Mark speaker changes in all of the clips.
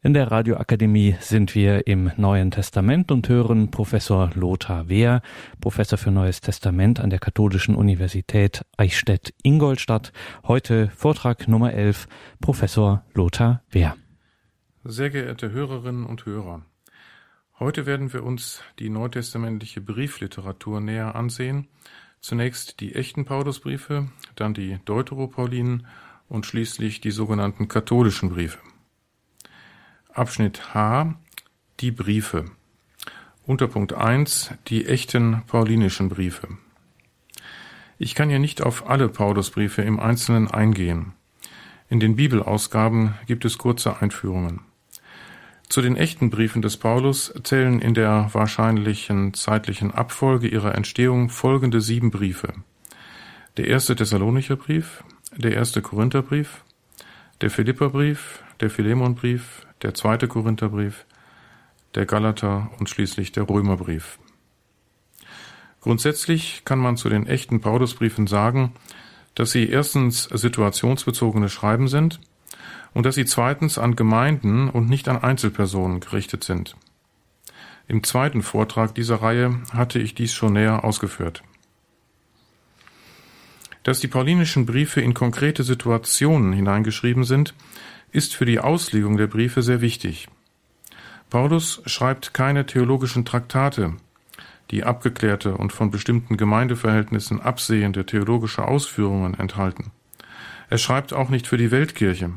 Speaker 1: In der Radioakademie sind wir im Neuen Testament und hören Professor Lothar Wehr, Professor für Neues Testament an der Katholischen Universität Eichstätt-Ingolstadt. Heute Vortrag Nummer 11, Professor Lothar Wehr.
Speaker 2: Sehr geehrte Hörerinnen und Hörer, heute werden wir uns die neutestamentliche Briefliteratur näher ansehen. Zunächst die echten Paulusbriefe, dann die Deuteropaulinen und schließlich die sogenannten katholischen Briefe. Abschnitt H die Briefe. Unterpunkt 1 die echten paulinischen Briefe. Ich kann hier nicht auf alle Paulusbriefe im Einzelnen eingehen. In den Bibelausgaben gibt es kurze Einführungen. Zu den echten Briefen des Paulus zählen in der wahrscheinlichen zeitlichen Abfolge ihrer Entstehung folgende sieben Briefe. Der erste Thessalonicher Brief, der erste Korintherbrief, der Philipperbrief, der Philemonbrief, der zweite Korintherbrief, der Galater und schließlich der Römerbrief. Grundsätzlich kann man zu den echten Paulusbriefen sagen, dass sie erstens situationsbezogene Schreiben sind und dass sie zweitens an Gemeinden und nicht an Einzelpersonen gerichtet sind. Im zweiten Vortrag dieser Reihe hatte ich dies schon näher ausgeführt. Dass die paulinischen Briefe in konkrete Situationen hineingeschrieben sind, ist für die Auslegung der Briefe sehr wichtig. Paulus schreibt keine theologischen Traktate, die abgeklärte und von bestimmten Gemeindeverhältnissen absehende theologische Ausführungen enthalten. Er schreibt auch nicht für die Weltkirche.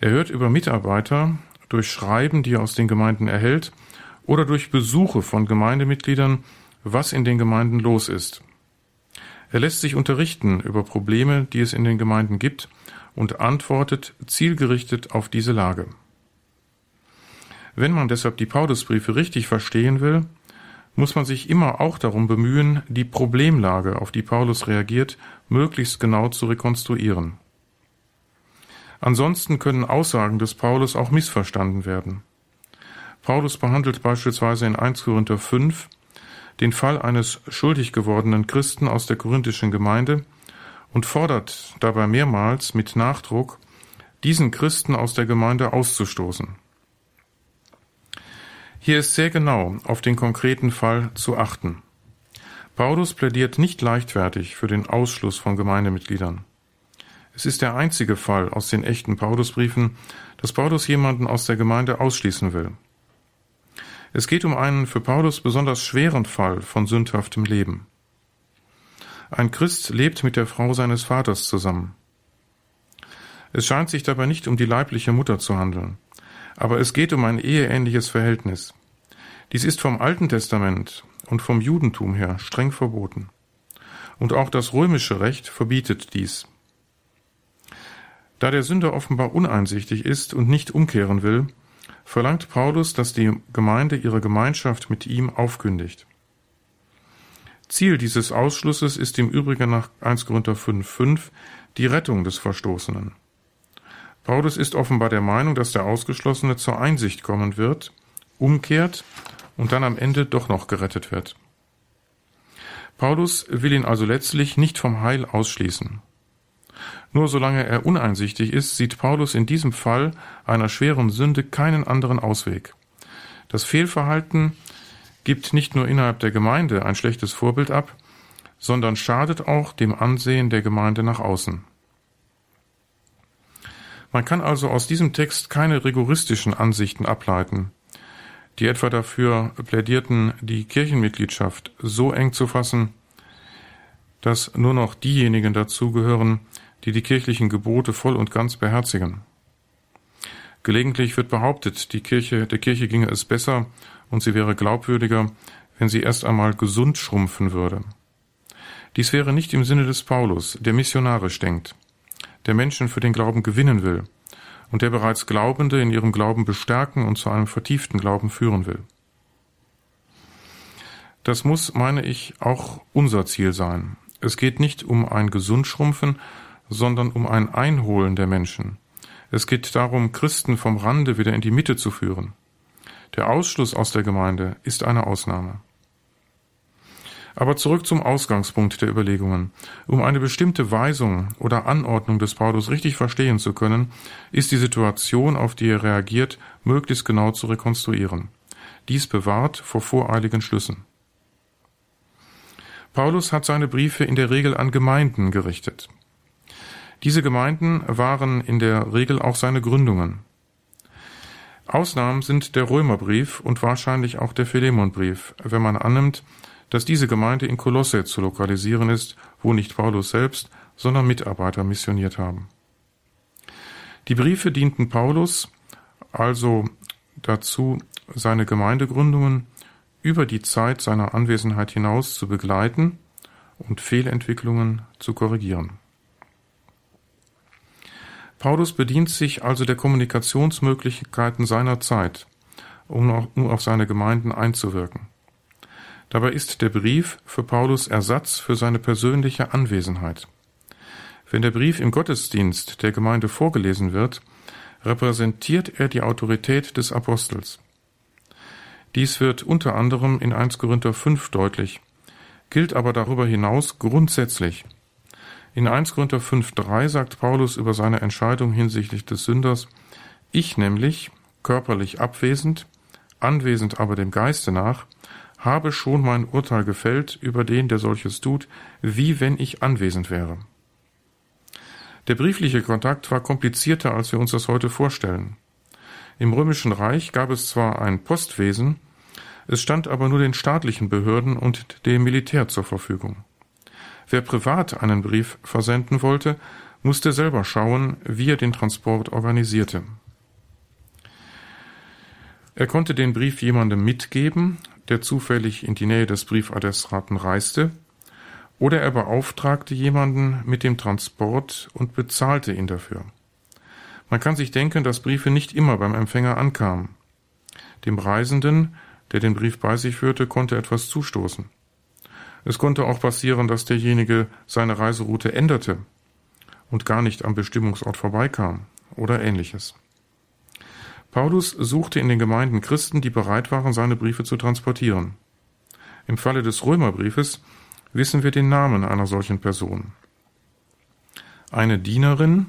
Speaker 2: Er hört über Mitarbeiter durch Schreiben, die er aus den Gemeinden erhält, oder durch Besuche von Gemeindemitgliedern, was in den Gemeinden los ist. Er lässt sich unterrichten über Probleme, die es in den Gemeinden gibt, und antwortet zielgerichtet auf diese Lage. Wenn man deshalb die Paulusbriefe richtig verstehen will, muss man sich immer auch darum bemühen, die Problemlage, auf die Paulus reagiert, möglichst genau zu rekonstruieren. Ansonsten können Aussagen des Paulus auch missverstanden werden. Paulus behandelt beispielsweise in 1 Korinther 5 den Fall eines schuldig gewordenen Christen aus der korinthischen Gemeinde, und fordert dabei mehrmals mit Nachdruck, diesen Christen aus der Gemeinde auszustoßen. Hier ist sehr genau auf den konkreten Fall zu achten. Paulus plädiert nicht leichtfertig für den Ausschluss von Gemeindemitgliedern. Es ist der einzige Fall aus den echten Paulusbriefen, dass Paulus jemanden aus der Gemeinde ausschließen will. Es geht um einen für Paulus besonders schweren Fall von sündhaftem Leben. Ein Christ lebt mit der Frau seines Vaters zusammen. Es scheint sich dabei nicht um die leibliche Mutter zu handeln, aber es geht um ein eheähnliches Verhältnis. Dies ist vom Alten Testament und vom Judentum her streng verboten. Und auch das römische Recht verbietet dies. Da der Sünder offenbar uneinsichtig ist und nicht umkehren will, verlangt Paulus, dass die Gemeinde ihre Gemeinschaft mit ihm aufkündigt. Ziel dieses Ausschlusses ist im Übrigen nach 1 Korinther 5,5 die Rettung des Verstoßenen. Paulus ist offenbar der Meinung, dass der Ausgeschlossene zur Einsicht kommen wird, umkehrt und dann am Ende doch noch gerettet wird. Paulus will ihn also letztlich nicht vom Heil ausschließen. Nur solange er uneinsichtig ist, sieht Paulus in diesem Fall einer schweren Sünde keinen anderen Ausweg. Das Fehlverhalten gibt nicht nur innerhalb der Gemeinde ein schlechtes Vorbild ab, sondern schadet auch dem Ansehen der Gemeinde nach außen. Man kann also aus diesem Text keine rigoristischen Ansichten ableiten, die etwa dafür plädierten, die Kirchenmitgliedschaft so eng zu fassen, dass nur noch diejenigen dazugehören, die die kirchlichen Gebote voll und ganz beherzigen. Gelegentlich wird behauptet, die Kirche, der Kirche ginge es besser und sie wäre glaubwürdiger, wenn sie erst einmal gesund schrumpfen würde. Dies wäre nicht im Sinne des Paulus, der missionarisch denkt, der Menschen für den Glauben gewinnen will und der bereits Glaubende in ihrem Glauben bestärken und zu einem vertieften Glauben führen will. Das muss, meine ich, auch unser Ziel sein. Es geht nicht um ein Gesundschrumpfen, sondern um ein Einholen der Menschen. Es geht darum, Christen vom Rande wieder in die Mitte zu führen. Der Ausschluss aus der Gemeinde ist eine Ausnahme. Aber zurück zum Ausgangspunkt der Überlegungen. Um eine bestimmte Weisung oder Anordnung des Paulus richtig verstehen zu können, ist die Situation, auf die er reagiert, möglichst genau zu rekonstruieren. Dies bewahrt vor voreiligen Schlüssen. Paulus hat seine Briefe in der Regel an Gemeinden gerichtet. Diese Gemeinden waren in der Regel auch seine Gründungen. Ausnahmen sind der Römerbrief und wahrscheinlich auch der Philemonbrief, wenn man annimmt, dass diese Gemeinde in Kolosse zu lokalisieren ist, wo nicht Paulus selbst, sondern Mitarbeiter missioniert haben. Die Briefe dienten Paulus also dazu, seine Gemeindegründungen über die Zeit seiner Anwesenheit hinaus zu begleiten und Fehlentwicklungen zu korrigieren. Paulus bedient sich also der Kommunikationsmöglichkeiten seiner Zeit, um nur auf seine Gemeinden einzuwirken. Dabei ist der Brief für Paulus Ersatz für seine persönliche Anwesenheit. Wenn der Brief im Gottesdienst der Gemeinde vorgelesen wird, repräsentiert er die Autorität des Apostels. Dies wird unter anderem in 1 Korinther 5 deutlich, gilt aber darüber hinaus grundsätzlich. In 1 Korinther 5.3 sagt Paulus über seine Entscheidung hinsichtlich des Sünders, ich nämlich, körperlich abwesend, anwesend aber dem Geiste nach, habe schon mein Urteil gefällt über den, der solches tut, wie wenn ich anwesend wäre. Der briefliche Kontakt war komplizierter, als wir uns das heute vorstellen. Im römischen Reich gab es zwar ein Postwesen, es stand aber nur den staatlichen Behörden und dem Militär zur Verfügung. Wer privat einen Brief versenden wollte, musste selber schauen, wie er den Transport organisierte. Er konnte den Brief jemandem mitgeben, der zufällig in die Nähe des Briefadressaten reiste, oder er beauftragte jemanden mit dem Transport und bezahlte ihn dafür. Man kann sich denken, dass Briefe nicht immer beim Empfänger ankamen. Dem Reisenden, der den Brief bei sich führte, konnte etwas zustoßen. Es konnte auch passieren, dass derjenige seine Reiseroute änderte und gar nicht am Bestimmungsort vorbeikam oder ähnliches. Paulus suchte in den Gemeinden Christen, die bereit waren, seine Briefe zu transportieren. Im Falle des Römerbriefes wissen wir den Namen einer solchen Person. Eine Dienerin,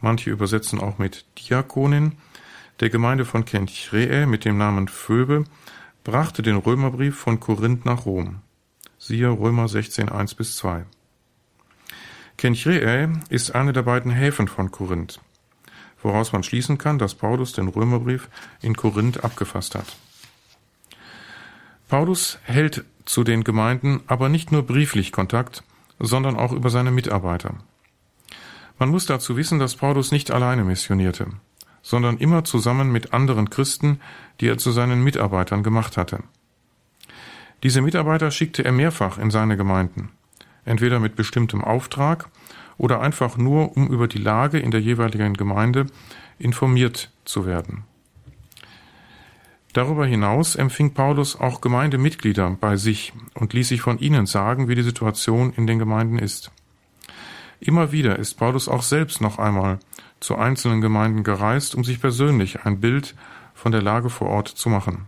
Speaker 2: manche übersetzen auch mit Diakonin, der Gemeinde von Kenchreä mit dem Namen Phoebe, brachte den Römerbrief von Korinth nach Rom. Siehe Römer 16, 1 bis 2. Kenchreä ist eine der beiden Häfen von Korinth, woraus man schließen kann, dass Paulus den Römerbrief in Korinth abgefasst hat. Paulus hält zu den Gemeinden aber nicht nur brieflich Kontakt, sondern auch über seine Mitarbeiter. Man muss dazu wissen, dass Paulus nicht alleine missionierte, sondern immer zusammen mit anderen Christen, die er zu seinen Mitarbeitern gemacht hatte. Diese Mitarbeiter schickte er mehrfach in seine Gemeinden, entweder mit bestimmtem Auftrag oder einfach nur, um über die Lage in der jeweiligen Gemeinde informiert zu werden. Darüber hinaus empfing Paulus auch Gemeindemitglieder bei sich und ließ sich von ihnen sagen, wie die Situation in den Gemeinden ist. Immer wieder ist Paulus auch selbst noch einmal zu einzelnen Gemeinden gereist, um sich persönlich ein Bild von der Lage vor Ort zu machen.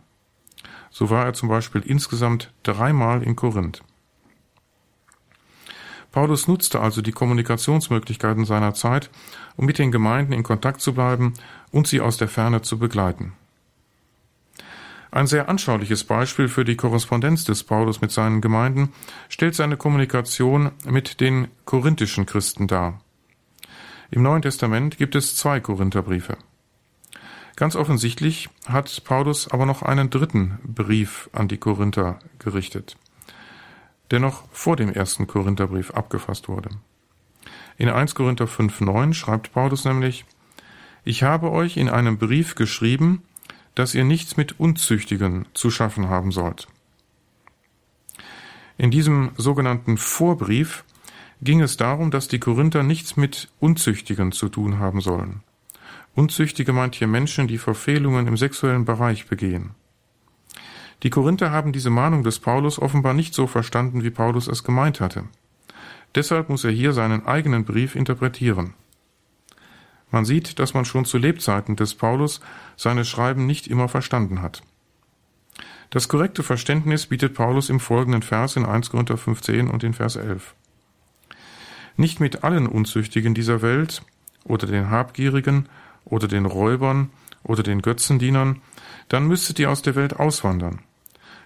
Speaker 2: So war er zum Beispiel insgesamt dreimal in Korinth. Paulus nutzte also die Kommunikationsmöglichkeiten seiner Zeit, um mit den Gemeinden in Kontakt zu bleiben und sie aus der Ferne zu begleiten. Ein sehr anschauliches Beispiel für die Korrespondenz des Paulus mit seinen Gemeinden stellt seine Kommunikation mit den korinthischen Christen dar. Im Neuen Testament gibt es zwei Korintherbriefe. Ganz offensichtlich hat Paulus aber noch einen dritten Brief an die Korinther gerichtet, der noch vor dem ersten Korintherbrief abgefasst wurde. In 1 Korinther 5,9 schreibt Paulus nämlich, ich habe euch in einem Brief geschrieben, dass ihr nichts mit Unzüchtigen zu schaffen haben sollt. In diesem sogenannten Vorbrief ging es darum, dass die Korinther nichts mit Unzüchtigen zu tun haben sollen. Unzüchtige meint hier Menschen, die Verfehlungen im sexuellen Bereich begehen. Die Korinther haben diese Mahnung des Paulus offenbar nicht so verstanden, wie Paulus es gemeint hatte. Deshalb muss er hier seinen eigenen Brief interpretieren. Man sieht, dass man schon zu Lebzeiten des Paulus seine Schreiben nicht immer verstanden hat. Das korrekte Verständnis bietet Paulus im folgenden Vers in 1 Korinther 15 und in Vers 11. Nicht mit allen Unzüchtigen dieser Welt oder den Habgierigen oder den Räubern oder den Götzendienern, dann müsstet ihr aus der Welt auswandern.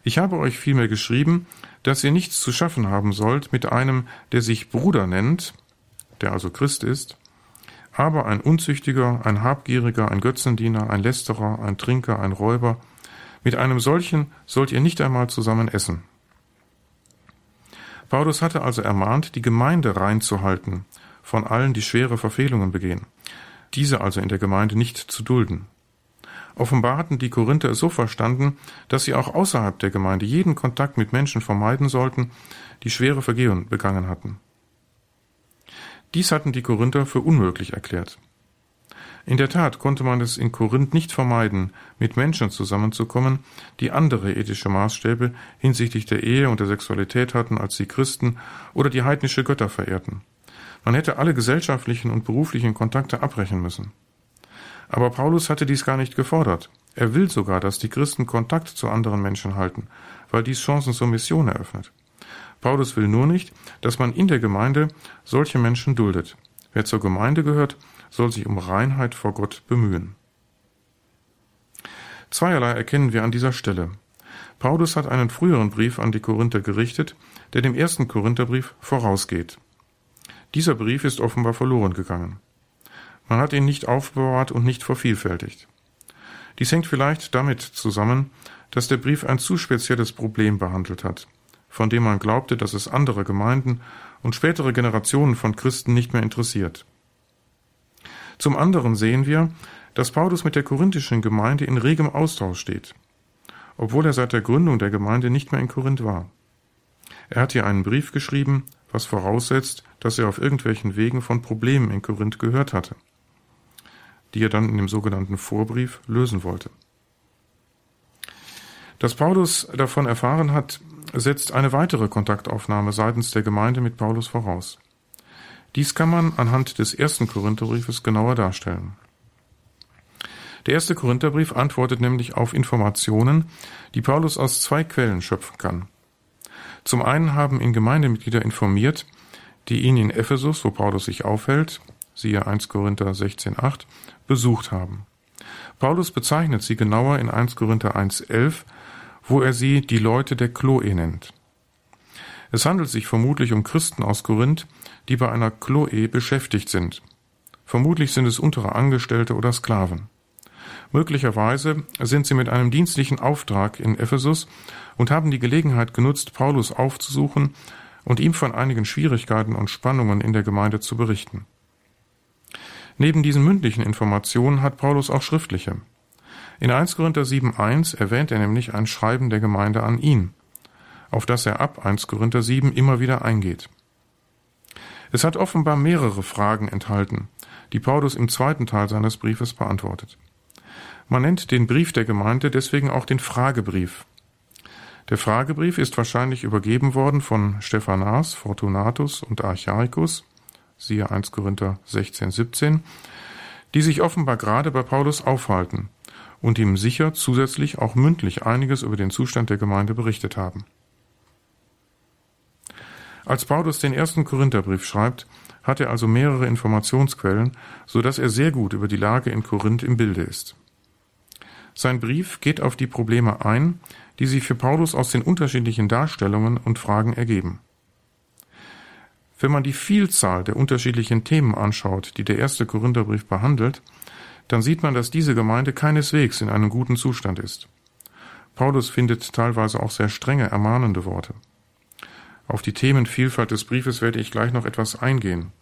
Speaker 2: Ich habe euch vielmehr geschrieben, dass ihr nichts zu schaffen haben sollt mit einem, der sich Bruder nennt, der also Christ ist, aber ein Unzüchtiger, ein Habgieriger, ein Götzendiener, ein Lästerer, ein Trinker, ein Räuber, mit einem solchen sollt ihr nicht einmal zusammen essen. Paulus hatte also ermahnt, die Gemeinde reinzuhalten von allen, die schwere Verfehlungen begehen, diese also in der Gemeinde nicht zu dulden. Offenbar hatten die Korinther es so verstanden, dass sie auch außerhalb der Gemeinde jeden Kontakt mit Menschen vermeiden sollten, die schwere Vergehen begangen hatten. Dies hatten die Korinther für unmöglich erklärt. In der Tat konnte man es in Korinth nicht vermeiden, mit Menschen zusammenzukommen, die andere ethische Maßstäbe hinsichtlich der Ehe und der Sexualität hatten als die Christen oder die heidnische Götter verehrten. Man hätte alle gesellschaftlichen und beruflichen Kontakte abbrechen müssen. Aber Paulus hatte dies gar nicht gefordert. Er will sogar, dass die Christen Kontakt zu anderen Menschen halten, weil dies Chancen zur Mission eröffnet. Paulus will nur nicht, dass man in der Gemeinde solche Menschen duldet. Wer zur Gemeinde gehört, soll sich um Reinheit vor Gott bemühen. Zweierlei erkennen wir an dieser Stelle. Paulus hat einen früheren Brief an die Korinther gerichtet, der dem ersten Korintherbrief vorausgeht. Dieser Brief ist offenbar verloren gegangen. Man hat ihn nicht aufbewahrt und nicht vervielfältigt. Dies hängt vielleicht damit zusammen, dass der Brief ein zu spezielles Problem behandelt hat, von dem man glaubte, dass es andere Gemeinden und spätere Generationen von Christen nicht mehr interessiert. Zum anderen sehen wir, dass Paulus mit der korinthischen Gemeinde in regem Austausch steht, obwohl er seit der Gründung der Gemeinde nicht mehr in Korinth war. Er hat hier einen Brief geschrieben, was voraussetzt, dass er auf irgendwelchen Wegen von Problemen in Korinth gehört hatte, die er dann in dem sogenannten Vorbrief lösen wollte. Dass Paulus davon erfahren hat, setzt eine weitere Kontaktaufnahme seitens der Gemeinde mit Paulus voraus. Dies kann man anhand des ersten Korintherbriefes genauer darstellen. Der erste Korintherbrief antwortet nämlich auf Informationen, die Paulus aus zwei Quellen schöpfen kann. Zum einen haben ihn Gemeindemitglieder informiert, die ihn in Ephesus, wo Paulus sich aufhält, siehe 1 Korinther 16,8, besucht haben. Paulus bezeichnet sie genauer in 1 Korinther 1,11, wo er sie die Leute der Chloe nennt. Es handelt sich vermutlich um Christen aus Korinth, die bei einer Chloe beschäftigt sind. Vermutlich sind es untere Angestellte oder Sklaven. Möglicherweise sind sie mit einem dienstlichen Auftrag in Ephesus und haben die Gelegenheit genutzt, Paulus aufzusuchen und ihm von einigen Schwierigkeiten und Spannungen in der Gemeinde zu berichten. Neben diesen mündlichen Informationen hat Paulus auch schriftliche. In 1 Korinther 7.1 erwähnt er nämlich ein Schreiben der Gemeinde an ihn auf das er ab 1 Korinther 7 immer wieder eingeht. Es hat offenbar mehrere Fragen enthalten, die Paulus im zweiten Teil seines Briefes beantwortet. Man nennt den Brief der Gemeinde deswegen auch den Fragebrief. Der Fragebrief ist wahrscheinlich übergeben worden von Stephanas, Fortunatus und Archaicus, siehe 1 Korinther 16, 17, die sich offenbar gerade bei Paulus aufhalten und ihm sicher zusätzlich auch mündlich einiges über den Zustand der Gemeinde berichtet haben. Als Paulus den ersten Korintherbrief schreibt, hat er also mehrere Informationsquellen, so dass er sehr gut über die Lage in Korinth im Bilde ist. Sein Brief geht auf die Probleme ein, die sich für Paulus aus den unterschiedlichen Darstellungen und Fragen ergeben. Wenn man die Vielzahl der unterschiedlichen Themen anschaut, die der erste Korintherbrief behandelt, dann sieht man, dass diese Gemeinde keineswegs in einem guten Zustand ist. Paulus findet teilweise auch sehr strenge, ermahnende Worte. Auf die Themenvielfalt des Briefes werde ich gleich noch etwas eingehen.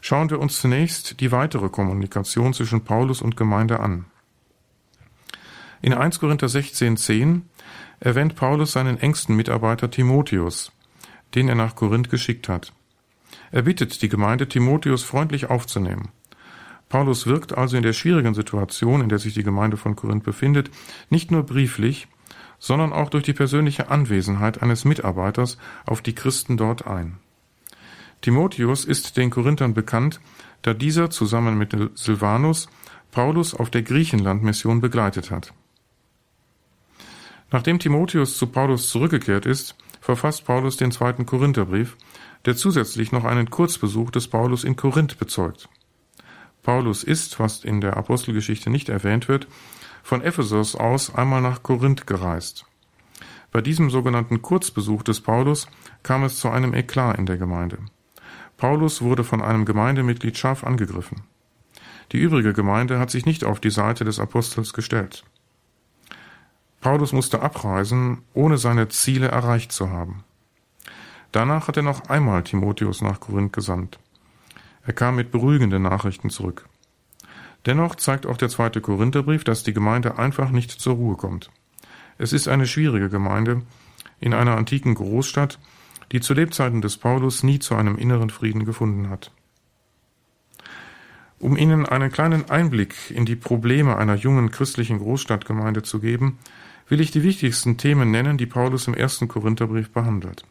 Speaker 2: Schauen wir uns zunächst die weitere Kommunikation zwischen Paulus und Gemeinde an. In 1 Korinther 16,10 erwähnt Paulus seinen engsten Mitarbeiter Timotheus, den er nach Korinth geschickt hat. Er bittet die Gemeinde, Timotheus freundlich aufzunehmen. Paulus wirkt also in der schwierigen Situation, in der sich die Gemeinde von Korinth befindet, nicht nur brieflich, sondern auch durch die persönliche Anwesenheit eines Mitarbeiters auf die Christen dort ein. Timotheus ist den Korinthern bekannt, da dieser zusammen mit Silvanus Paulus auf der Griechenlandmission begleitet hat. Nachdem Timotheus zu Paulus zurückgekehrt ist, verfasst Paulus den zweiten Korintherbrief, der zusätzlich noch einen Kurzbesuch des Paulus in Korinth bezeugt. Paulus ist, was in der Apostelgeschichte nicht erwähnt wird, von Ephesus aus einmal nach Korinth gereist. Bei diesem sogenannten Kurzbesuch des Paulus kam es zu einem Eklat in der Gemeinde. Paulus wurde von einem Gemeindemitglied scharf angegriffen. Die übrige Gemeinde hat sich nicht auf die Seite des Apostels gestellt. Paulus musste abreisen, ohne seine Ziele erreicht zu haben. Danach hat er noch einmal Timotheus nach Korinth gesandt. Er kam mit beruhigenden Nachrichten zurück. Dennoch zeigt auch der zweite Korintherbrief, dass die Gemeinde einfach nicht zur Ruhe kommt. Es ist eine schwierige Gemeinde in einer antiken Großstadt, die zu Lebzeiten des Paulus nie zu einem inneren Frieden gefunden hat. Um Ihnen einen kleinen Einblick in die Probleme einer jungen christlichen Großstadtgemeinde zu geben, will ich die wichtigsten Themen nennen, die Paulus im ersten Korintherbrief behandelt.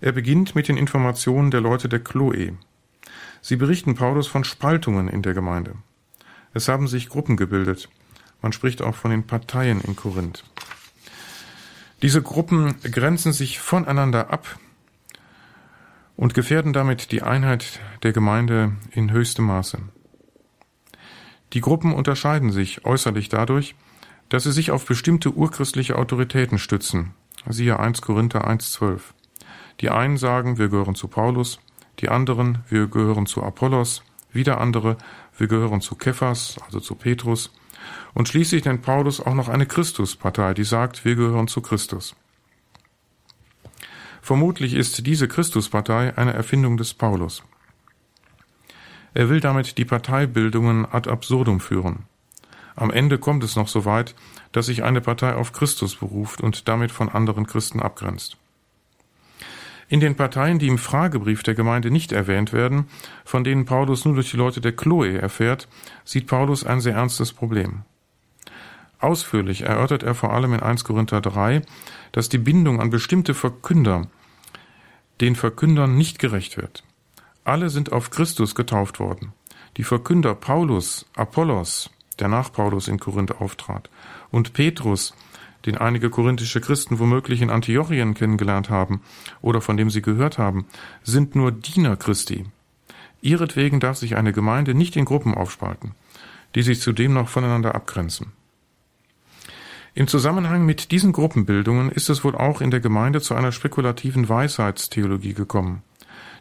Speaker 2: Er beginnt mit den Informationen der Leute der Chloe. Sie berichten Paulus von Spaltungen in der Gemeinde. Es haben sich Gruppen gebildet. Man spricht auch von den Parteien in Korinth. Diese Gruppen grenzen sich voneinander ab und gefährden damit die Einheit der Gemeinde in höchstem Maße. Die Gruppen unterscheiden sich äußerlich dadurch, dass sie sich auf bestimmte urchristliche Autoritäten stützen. Siehe 1 Korinther 1,12. Die einen sagen, wir gehören zu Paulus, die anderen, wir gehören zu Apollos, wieder andere, wir gehören zu Kephas, also zu Petrus, und schließlich nennt Paulus auch noch eine Christuspartei, die sagt, wir gehören zu Christus. Vermutlich ist diese Christuspartei eine Erfindung des Paulus. Er will damit die Parteibildungen ad absurdum führen. Am Ende kommt es noch so weit, dass sich eine Partei auf Christus beruft und damit von anderen Christen abgrenzt. In den Parteien, die im Fragebrief der Gemeinde nicht erwähnt werden, von denen Paulus nur durch die Leute der Chloe erfährt, sieht Paulus ein sehr ernstes Problem. Ausführlich erörtert er vor allem in 1 Korinther 3, dass die Bindung an bestimmte Verkünder den Verkündern nicht gerecht wird. Alle sind auf Christus getauft worden. Die Verkünder Paulus, Apollos, der nach Paulus in Korinth auftrat, und Petrus, den einige korinthische Christen womöglich in Antiochien kennengelernt haben oder von dem sie gehört haben, sind nur Diener Christi. Ihretwegen darf sich eine Gemeinde nicht in Gruppen aufspalten, die sich zudem noch voneinander abgrenzen. Im Zusammenhang mit diesen Gruppenbildungen ist es wohl auch in der Gemeinde zu einer spekulativen Weisheitstheologie gekommen,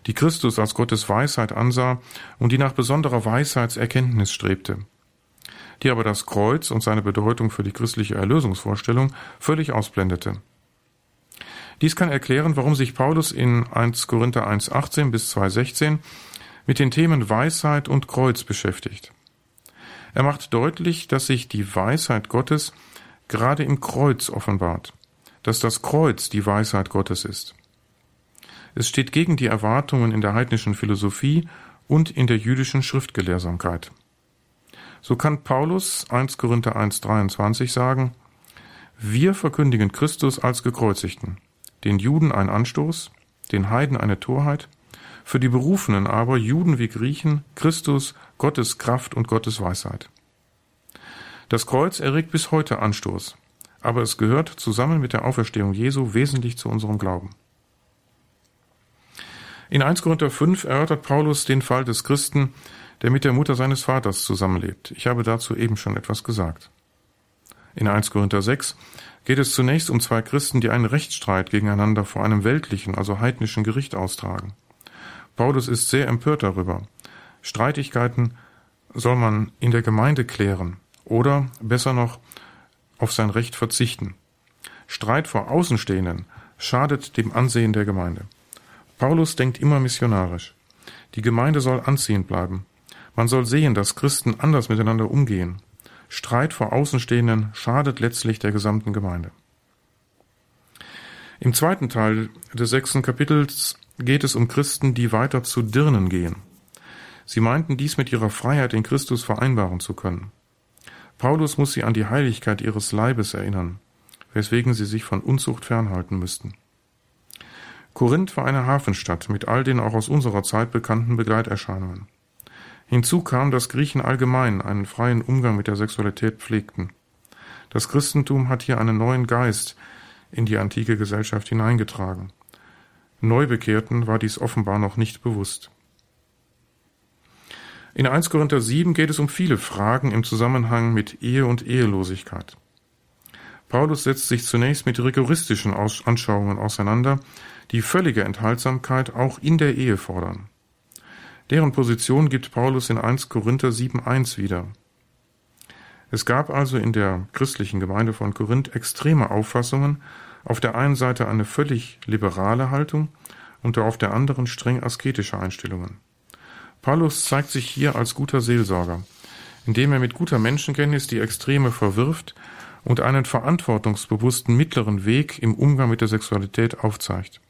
Speaker 2: die Christus als Gottes Weisheit ansah und die nach besonderer Weisheitserkenntnis strebte die aber das Kreuz und seine Bedeutung für die christliche Erlösungsvorstellung völlig ausblendete. Dies kann erklären, warum sich Paulus in 1 Korinther 1,18 bis 2,16 mit den Themen Weisheit und Kreuz beschäftigt. Er macht deutlich, dass sich die Weisheit Gottes gerade im Kreuz offenbart, dass das Kreuz die Weisheit Gottes ist. Es steht gegen die Erwartungen in der heidnischen Philosophie und in der jüdischen Schriftgelehrsamkeit. So kann Paulus 1 Korinther 1.23 sagen, wir verkündigen Christus als gekreuzigten, den Juden ein Anstoß, den Heiden eine Torheit, für die Berufenen aber, Juden wie Griechen, Christus, Gottes Kraft und Gottes Weisheit. Das Kreuz erregt bis heute Anstoß, aber es gehört zusammen mit der Auferstehung Jesu wesentlich zu unserem Glauben. In 1 Korinther 5 erörtert Paulus den Fall des Christen, der mit der Mutter seines Vaters zusammenlebt. Ich habe dazu eben schon etwas gesagt. In 1 Korinther 6 geht es zunächst um zwei Christen, die einen Rechtsstreit gegeneinander vor einem weltlichen, also heidnischen Gericht austragen. Paulus ist sehr empört darüber. Streitigkeiten soll man in der Gemeinde klären oder, besser noch, auf sein Recht verzichten. Streit vor Außenstehenden schadet dem Ansehen der Gemeinde. Paulus denkt immer missionarisch. Die Gemeinde soll anziehend bleiben. Man soll sehen, dass Christen anders miteinander umgehen. Streit vor Außenstehenden schadet letztlich der gesamten Gemeinde. Im zweiten Teil des sechsten Kapitels geht es um Christen, die weiter zu Dirnen gehen. Sie meinten dies mit ihrer Freiheit in Christus vereinbaren zu können. Paulus muss sie an die Heiligkeit ihres Leibes erinnern, weswegen sie sich von Unzucht fernhalten müssten. Korinth war eine Hafenstadt mit all den auch aus unserer Zeit bekannten Begleiterscheinungen. Hinzu kam, dass Griechen allgemein einen freien Umgang mit der Sexualität pflegten. Das Christentum hat hier einen neuen Geist in die antike Gesellschaft hineingetragen. Neubekehrten war dies offenbar noch nicht bewusst. In 1 Korinther 7 geht es um viele Fragen im Zusammenhang mit Ehe und Ehelosigkeit. Paulus setzt sich zunächst mit rigoristischen Anschauungen auseinander, die völlige Enthaltsamkeit auch in der Ehe fordern. Deren Position gibt Paulus in 1 Korinther 7.1 wieder. Es gab also in der christlichen Gemeinde von Korinth extreme Auffassungen, auf der einen Seite eine völlig liberale Haltung und auf der anderen streng asketische Einstellungen. Paulus zeigt sich hier als guter Seelsorger, indem er mit guter Menschenkenntnis die Extreme verwirft und einen verantwortungsbewussten mittleren Weg im Umgang mit der Sexualität aufzeigt.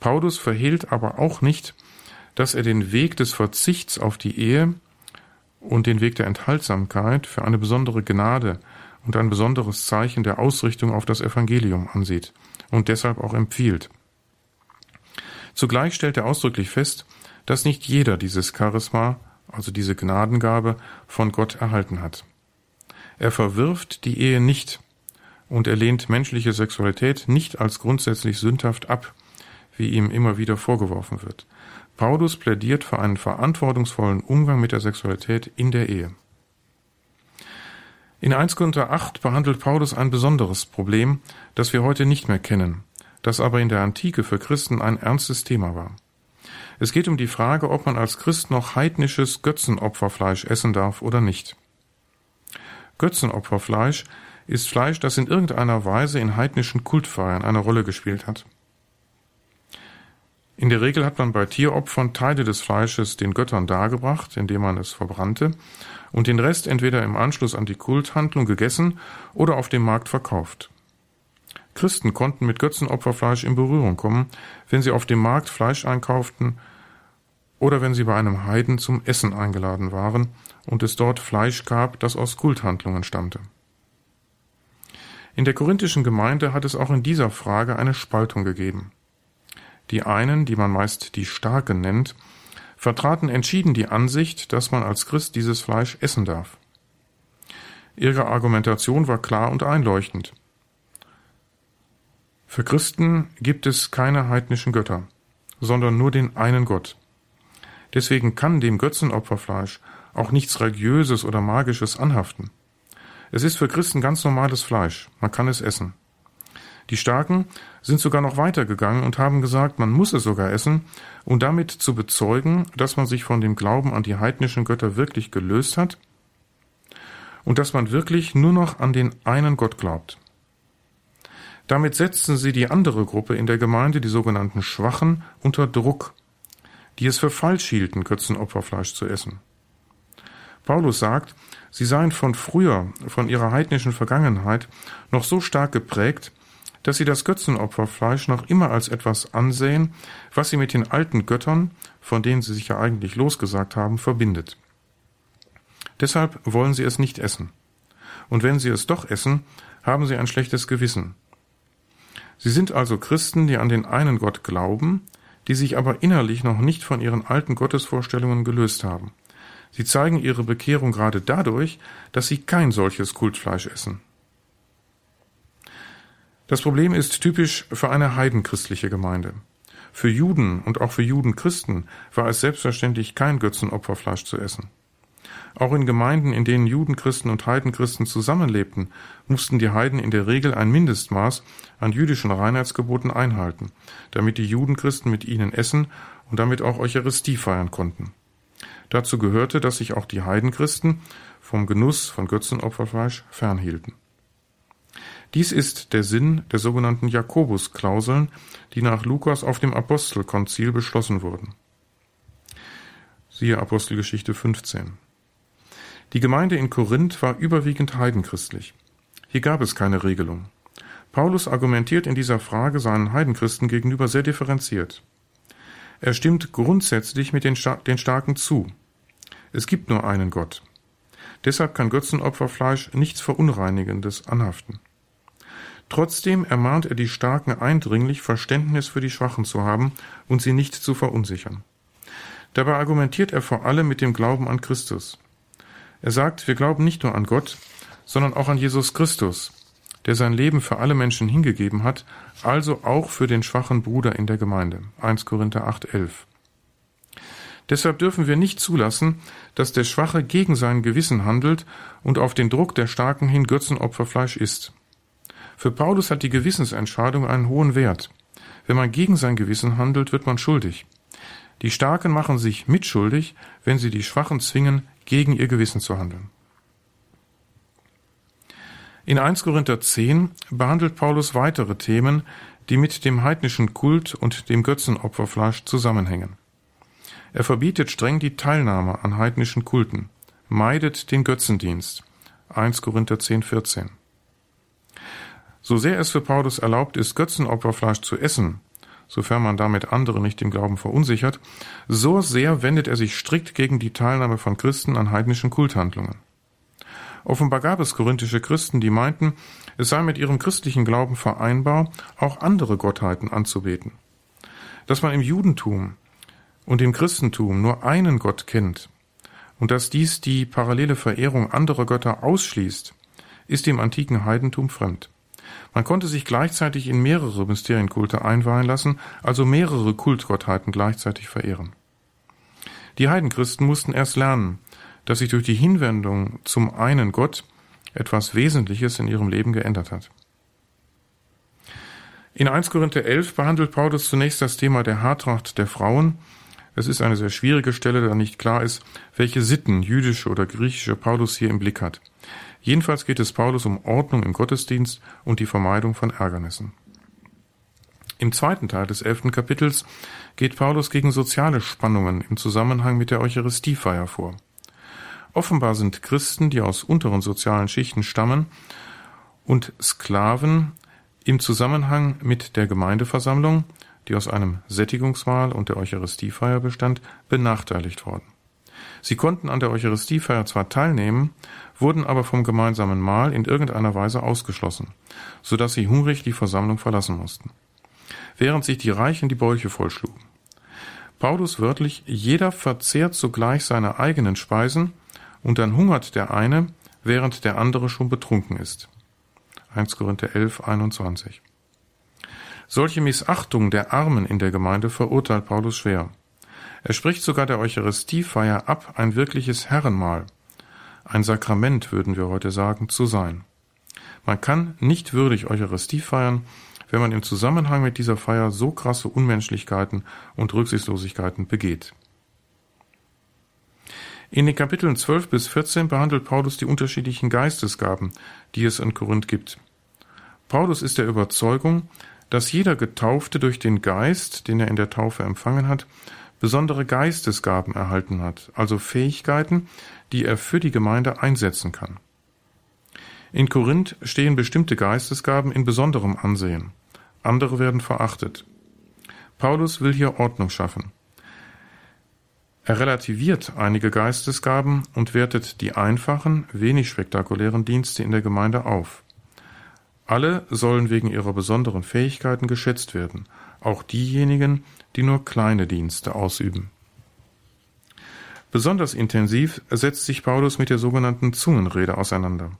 Speaker 2: Paulus verhehlt aber auch nicht, dass er den Weg des Verzichts auf die Ehe und den Weg der Enthaltsamkeit für eine besondere Gnade und ein besonderes Zeichen der Ausrichtung auf das Evangelium ansieht und deshalb auch empfiehlt. Zugleich stellt er ausdrücklich fest, dass nicht jeder dieses Charisma, also diese Gnadengabe, von Gott erhalten hat. Er verwirft die Ehe nicht und er lehnt menschliche Sexualität nicht als grundsätzlich sündhaft ab, wie ihm immer wieder vorgeworfen wird. Paulus plädiert für einen verantwortungsvollen Umgang mit der Sexualität in der Ehe. In 1 Korinther 8 behandelt Paulus ein besonderes Problem, das wir heute nicht mehr kennen, das aber in der Antike für Christen ein ernstes Thema war. Es geht um die Frage, ob man als Christ noch heidnisches Götzenopferfleisch essen darf oder nicht. Götzenopferfleisch ist Fleisch, das in irgendeiner Weise in heidnischen Kultfeiern eine Rolle gespielt hat. In der Regel hat man bei Tieropfern Teile des Fleisches den Göttern dargebracht, indem man es verbrannte, und den Rest entweder im Anschluss an die Kulthandlung gegessen oder auf dem Markt verkauft. Christen konnten mit Götzenopferfleisch in Berührung kommen, wenn sie auf dem Markt Fleisch einkauften oder wenn sie bei einem Heiden zum Essen eingeladen waren und es dort Fleisch gab, das aus Kulthandlungen stammte. In der korinthischen Gemeinde hat es auch in dieser Frage eine Spaltung gegeben. Die einen, die man meist die Starken nennt, vertraten entschieden die Ansicht, dass man als Christ dieses Fleisch essen darf. Ihre Argumentation war klar und einleuchtend. Für Christen gibt es keine heidnischen Götter, sondern nur den einen Gott. Deswegen kann dem Götzenopferfleisch auch nichts Religiöses oder Magisches anhaften. Es ist für Christen ganz normales Fleisch, man kann es essen. Die Starken sind sogar noch weitergegangen und haben gesagt, man muss es sogar essen, um damit zu bezeugen, dass man sich von dem Glauben an die heidnischen Götter wirklich gelöst hat und dass man wirklich nur noch an den einen Gott glaubt. Damit setzten sie die andere Gruppe in der Gemeinde, die sogenannten Schwachen, unter Druck, die es für falsch hielten, Götzenopferfleisch zu essen. Paulus sagt, sie seien von früher, von ihrer heidnischen Vergangenheit, noch so stark geprägt, dass sie das Götzenopferfleisch noch immer als etwas ansehen, was sie mit den alten Göttern, von denen sie sich ja eigentlich losgesagt haben, verbindet. Deshalb wollen sie es nicht essen. Und wenn sie es doch essen, haben sie ein schlechtes Gewissen. Sie sind also Christen, die an den einen Gott glauben, die sich aber innerlich noch nicht von ihren alten Gottesvorstellungen gelöst haben. Sie zeigen ihre Bekehrung gerade dadurch, dass sie kein solches Kultfleisch essen. Das Problem ist typisch für eine heidenchristliche Gemeinde. Für Juden und auch für Judenchristen war es selbstverständlich kein Götzenopferfleisch zu essen. Auch in Gemeinden, in denen Judenchristen und Heidenchristen zusammenlebten, mussten die Heiden in der Regel ein Mindestmaß an jüdischen Reinheitsgeboten einhalten, damit die Judenchristen mit ihnen essen und damit auch Eucharistie feiern konnten. Dazu gehörte, dass sich auch die Heidenchristen vom Genuss von Götzenopferfleisch fernhielten. Dies ist der Sinn der sogenannten Jakobusklauseln, die nach Lukas auf dem Apostelkonzil beschlossen wurden. Siehe Apostelgeschichte 15. Die Gemeinde in Korinth war überwiegend heidenchristlich. Hier gab es keine Regelung. Paulus argumentiert in dieser Frage seinen Heidenchristen gegenüber sehr differenziert. Er stimmt grundsätzlich mit den, den Starken zu. Es gibt nur einen Gott. Deshalb kann Götzenopferfleisch nichts Verunreinigendes anhaften. Trotzdem ermahnt er die Starken eindringlich, Verständnis für die Schwachen zu haben und sie nicht zu verunsichern. Dabei argumentiert er vor allem mit dem Glauben an Christus. Er sagt, wir glauben nicht nur an Gott, sondern auch an Jesus Christus, der sein Leben für alle Menschen hingegeben hat, also auch für den schwachen Bruder in der Gemeinde. 1 Korinther 8, 11. Deshalb dürfen wir nicht zulassen, dass der Schwache gegen sein Gewissen handelt und auf den Druck der Starken hin Götzenopferfleisch isst. Für Paulus hat die Gewissensentscheidung einen hohen Wert. Wenn man gegen sein Gewissen handelt, wird man schuldig. Die Starken machen sich mitschuldig, wenn sie die Schwachen zwingen, gegen ihr Gewissen zu handeln. In 1 Korinther 10 behandelt Paulus weitere Themen, die mit dem heidnischen Kult und dem Götzenopferfleisch zusammenhängen. Er verbietet streng die Teilnahme an heidnischen Kulten, meidet den Götzendienst. 1 Korinther 10, 14. So sehr es für Paulus erlaubt ist, Götzenopferfleisch zu essen, sofern man damit andere nicht im Glauben verunsichert, so sehr wendet er sich strikt gegen die Teilnahme von Christen an heidnischen Kulthandlungen. Offenbar gab es korinthische Christen, die meinten, es sei mit ihrem christlichen Glauben vereinbar, auch andere Gottheiten anzubeten. Dass man im Judentum und im Christentum nur einen Gott kennt und dass dies die parallele Verehrung anderer Götter ausschließt, ist dem antiken Heidentum fremd. Man konnte sich gleichzeitig in mehrere Mysterienkulte einweihen lassen, also mehrere Kultgottheiten gleichzeitig verehren. Die Heidenchristen mussten erst lernen, dass sich durch die Hinwendung zum einen Gott etwas Wesentliches in ihrem Leben geändert hat. In 1 Korinther 11 behandelt Paulus zunächst das Thema der Haartracht der Frauen es ist eine sehr schwierige Stelle, da nicht klar ist, welche Sitten, jüdische oder griechische, Paulus hier im Blick hat. Jedenfalls geht es Paulus um Ordnung im Gottesdienst und die Vermeidung von Ärgernissen. Im zweiten Teil des elften Kapitels geht Paulus gegen soziale Spannungen im Zusammenhang mit der Eucharistiefeier vor. Offenbar sind Christen, die aus unteren sozialen Schichten stammen, und Sklaven im Zusammenhang mit der Gemeindeversammlung die aus einem Sättigungsmahl und der Eucharistiefeier bestand, benachteiligt worden. Sie konnten an der Eucharistiefeier zwar teilnehmen, wurden aber vom gemeinsamen Mahl in irgendeiner Weise ausgeschlossen, so dass sie hungrig die Versammlung verlassen mussten, während sich die Reichen die Bäuche vollschlugen. Paulus wörtlich, jeder verzehrt zugleich seine eigenen Speisen, und dann hungert der eine, während der andere schon betrunken ist. 1 Korinther 11, 21. Solche Missachtung der Armen in der Gemeinde verurteilt Paulus schwer. Er spricht sogar der Eucharistiefeier ab, ein wirkliches Herrenmahl, ein Sakrament, würden wir heute sagen, zu sein. Man kann nicht würdig Eucharistie feiern, wenn man im Zusammenhang mit dieser Feier so krasse Unmenschlichkeiten und Rücksichtslosigkeiten begeht. In den Kapiteln 12 bis 14 behandelt Paulus die unterschiedlichen Geistesgaben, die es in Korinth gibt. Paulus ist der Überzeugung, dass jeder Getaufte durch den Geist, den er in der Taufe empfangen hat, besondere Geistesgaben erhalten hat, also Fähigkeiten, die er für die Gemeinde einsetzen kann. In Korinth stehen bestimmte Geistesgaben in besonderem Ansehen, andere werden verachtet. Paulus will hier Ordnung schaffen. Er relativiert einige Geistesgaben und wertet die einfachen, wenig spektakulären Dienste in der Gemeinde auf. Alle sollen wegen ihrer besonderen Fähigkeiten geschätzt werden, auch diejenigen, die nur kleine Dienste ausüben. Besonders intensiv setzt sich Paulus mit der sogenannten Zungenrede auseinander.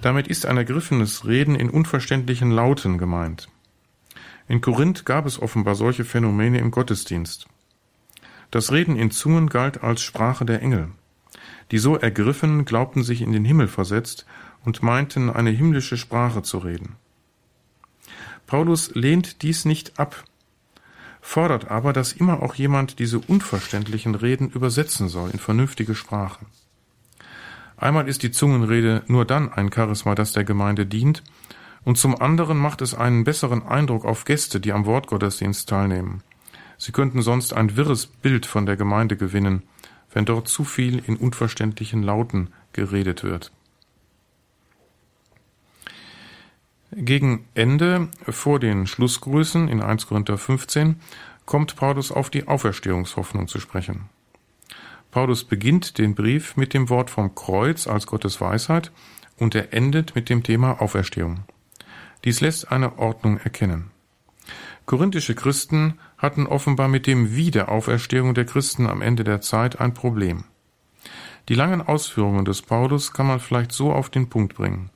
Speaker 2: Damit ist ein ergriffenes Reden in unverständlichen Lauten gemeint. In Korinth gab es offenbar solche Phänomene im Gottesdienst. Das Reden in Zungen galt als Sprache der Engel. Die so ergriffen glaubten sich in den Himmel versetzt und meinten, eine himmlische Sprache zu reden. Paulus lehnt dies nicht ab, fordert aber, dass immer auch jemand diese unverständlichen Reden übersetzen soll in vernünftige Sprache. Einmal ist die Zungenrede nur dann ein Charisma, das der Gemeinde dient, und zum anderen macht es einen besseren Eindruck auf Gäste, die am Wortgottesdienst teilnehmen. Sie könnten sonst ein wirres Bild von der Gemeinde gewinnen, wenn dort zu viel in unverständlichen Lauten geredet wird. Gegen Ende, vor den Schlussgrüßen in 1 Korinther 15, kommt Paulus auf die Auferstehungshoffnung zu sprechen. Paulus beginnt den Brief mit dem Wort vom Kreuz als Gottes Weisheit und er endet mit dem Thema Auferstehung. Dies lässt eine Ordnung erkennen. Korinthische Christen hatten offenbar mit dem Wiederauferstehung der Christen am Ende der Zeit ein Problem. Die langen Ausführungen des Paulus kann man vielleicht so auf den Punkt bringen.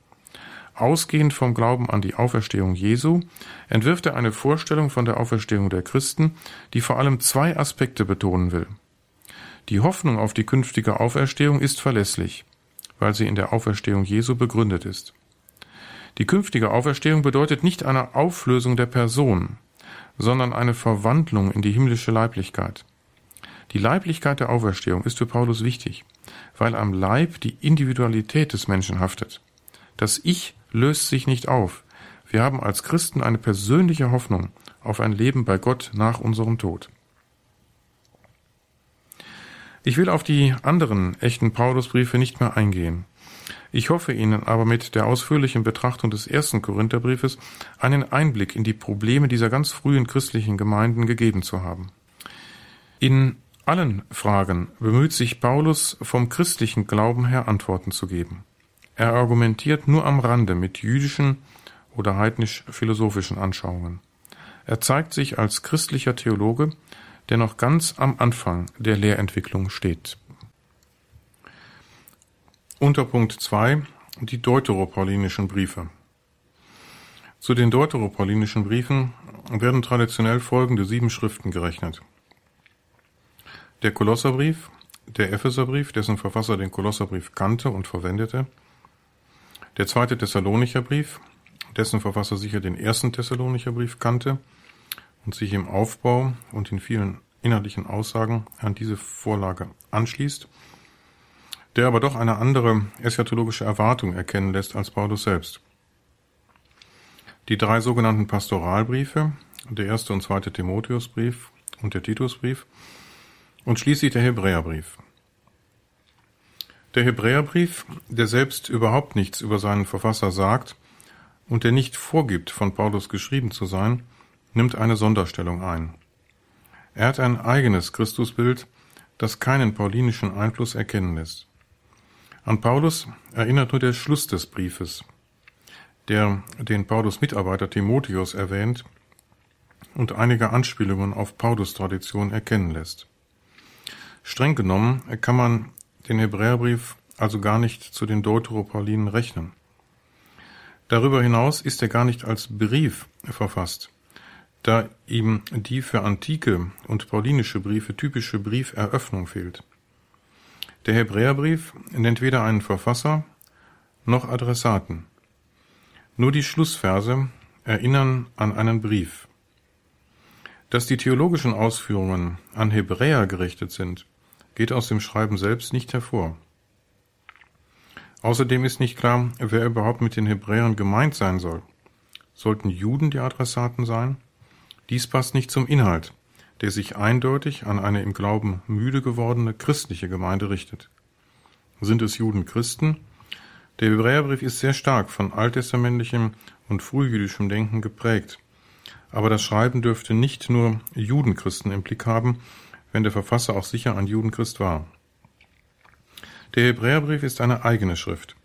Speaker 2: Ausgehend vom Glauben an die Auferstehung Jesu entwirft er eine Vorstellung von der Auferstehung der Christen, die vor allem zwei Aspekte betonen will. Die Hoffnung auf die künftige Auferstehung ist verlässlich, weil sie in der Auferstehung Jesu begründet ist. Die künftige Auferstehung bedeutet nicht eine Auflösung der Person, sondern eine Verwandlung in die himmlische Leiblichkeit. Die Leiblichkeit der Auferstehung ist für Paulus wichtig, weil am Leib die Individualität des Menschen haftet. Das Ich löst sich nicht auf. Wir haben als Christen eine persönliche Hoffnung auf ein Leben bei Gott nach unserem Tod. Ich will auf die anderen echten Paulusbriefe nicht mehr eingehen. Ich hoffe Ihnen aber mit der ausführlichen Betrachtung des ersten Korintherbriefes einen Einblick in die Probleme dieser ganz frühen christlichen Gemeinden gegeben zu haben. In allen Fragen bemüht sich Paulus vom christlichen Glauben her Antworten zu geben. Er argumentiert nur am Rande mit jüdischen oder heidnisch-philosophischen Anschauungen. Er zeigt sich als christlicher Theologe, der noch ganz am Anfang der Lehrentwicklung steht. Unterpunkt 2 Die deuteropaulinischen Briefe Zu den deuteropaulinischen Briefen werden traditionell folgende sieben Schriften gerechnet. Der Kolosserbrief, der Epheserbrief, dessen Verfasser den Kolosserbrief kannte und verwendete, der zweite Thessalonicher Brief, dessen Verfasser sicher den ersten Thessalonicher Brief kannte und sich im Aufbau und in vielen inhaltlichen Aussagen an diese Vorlage anschließt, der aber doch eine andere eschatologische Erwartung erkennen lässt als Paulus selbst. Die drei sogenannten Pastoralbriefe, der erste und zweite Timotheusbrief und der Titusbrief und schließlich der Hebräerbrief. Der Hebräerbrief, der selbst überhaupt nichts über seinen Verfasser sagt und der nicht vorgibt, von Paulus geschrieben zu sein, nimmt eine Sonderstellung ein. Er hat ein eigenes Christusbild, das keinen paulinischen Einfluss erkennen lässt. An Paulus erinnert nur der Schluss des Briefes, der den Paulus Mitarbeiter Timotheus erwähnt und einige Anspielungen auf Paulus Tradition erkennen lässt. Streng genommen kann man den Hebräerbrief also gar nicht zu den Deuteropaulinen rechnen. Darüber hinaus ist er gar nicht als Brief verfasst, da ihm die für antike und paulinische Briefe typische Brieferöffnung fehlt. Der Hebräerbrief nennt weder einen Verfasser noch Adressaten. Nur die Schlussverse erinnern an einen Brief. Dass die theologischen Ausführungen an Hebräer gerichtet sind, geht aus dem Schreiben selbst nicht hervor. Außerdem ist nicht klar, wer überhaupt mit den Hebräern gemeint sein soll. Sollten Juden die Adressaten sein? Dies passt nicht zum Inhalt, der sich eindeutig an eine im Glauben müde gewordene christliche Gemeinde richtet. Sind es Juden Christen? Der Hebräerbrief ist sehr stark von alttestamentlichem und frühjüdischem Denken geprägt. Aber das Schreiben dürfte nicht nur Judenchristen im Blick haben, wenn der Verfasser auch sicher ein Judenchrist war. Der Hebräerbrief ist eine eigene Schrift.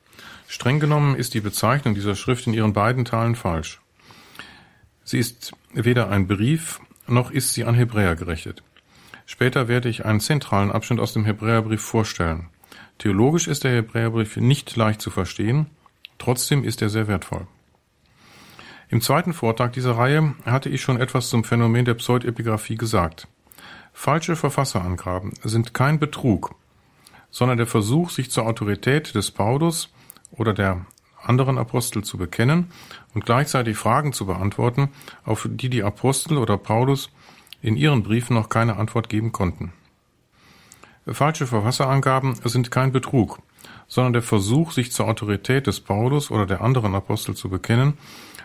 Speaker 2: Streng genommen ist die Bezeichnung dieser Schrift in ihren beiden Teilen falsch. Sie ist weder ein Brief, noch ist sie an Hebräer gerichtet. Später werde ich einen zentralen Abschnitt aus dem Hebräerbrief vorstellen. Theologisch ist der Hebräerbrief nicht leicht zu verstehen, trotzdem ist er sehr wertvoll. Im zweiten Vortrag dieser Reihe hatte ich schon etwas zum Phänomen der Pseudepigraphie gesagt. Falsche Verfasserangaben sind kein Betrug, sondern der Versuch, sich zur Autorität des Paulus oder der anderen Apostel zu bekennen und gleichzeitig Fragen zu beantworten, auf die die Apostel oder Paulus in ihren Briefen noch keine Antwort geben konnten. Falsche Verfasserangaben sind kein Betrug, sondern der Versuch, sich zur Autorität des Paulus oder der anderen Apostel zu bekennen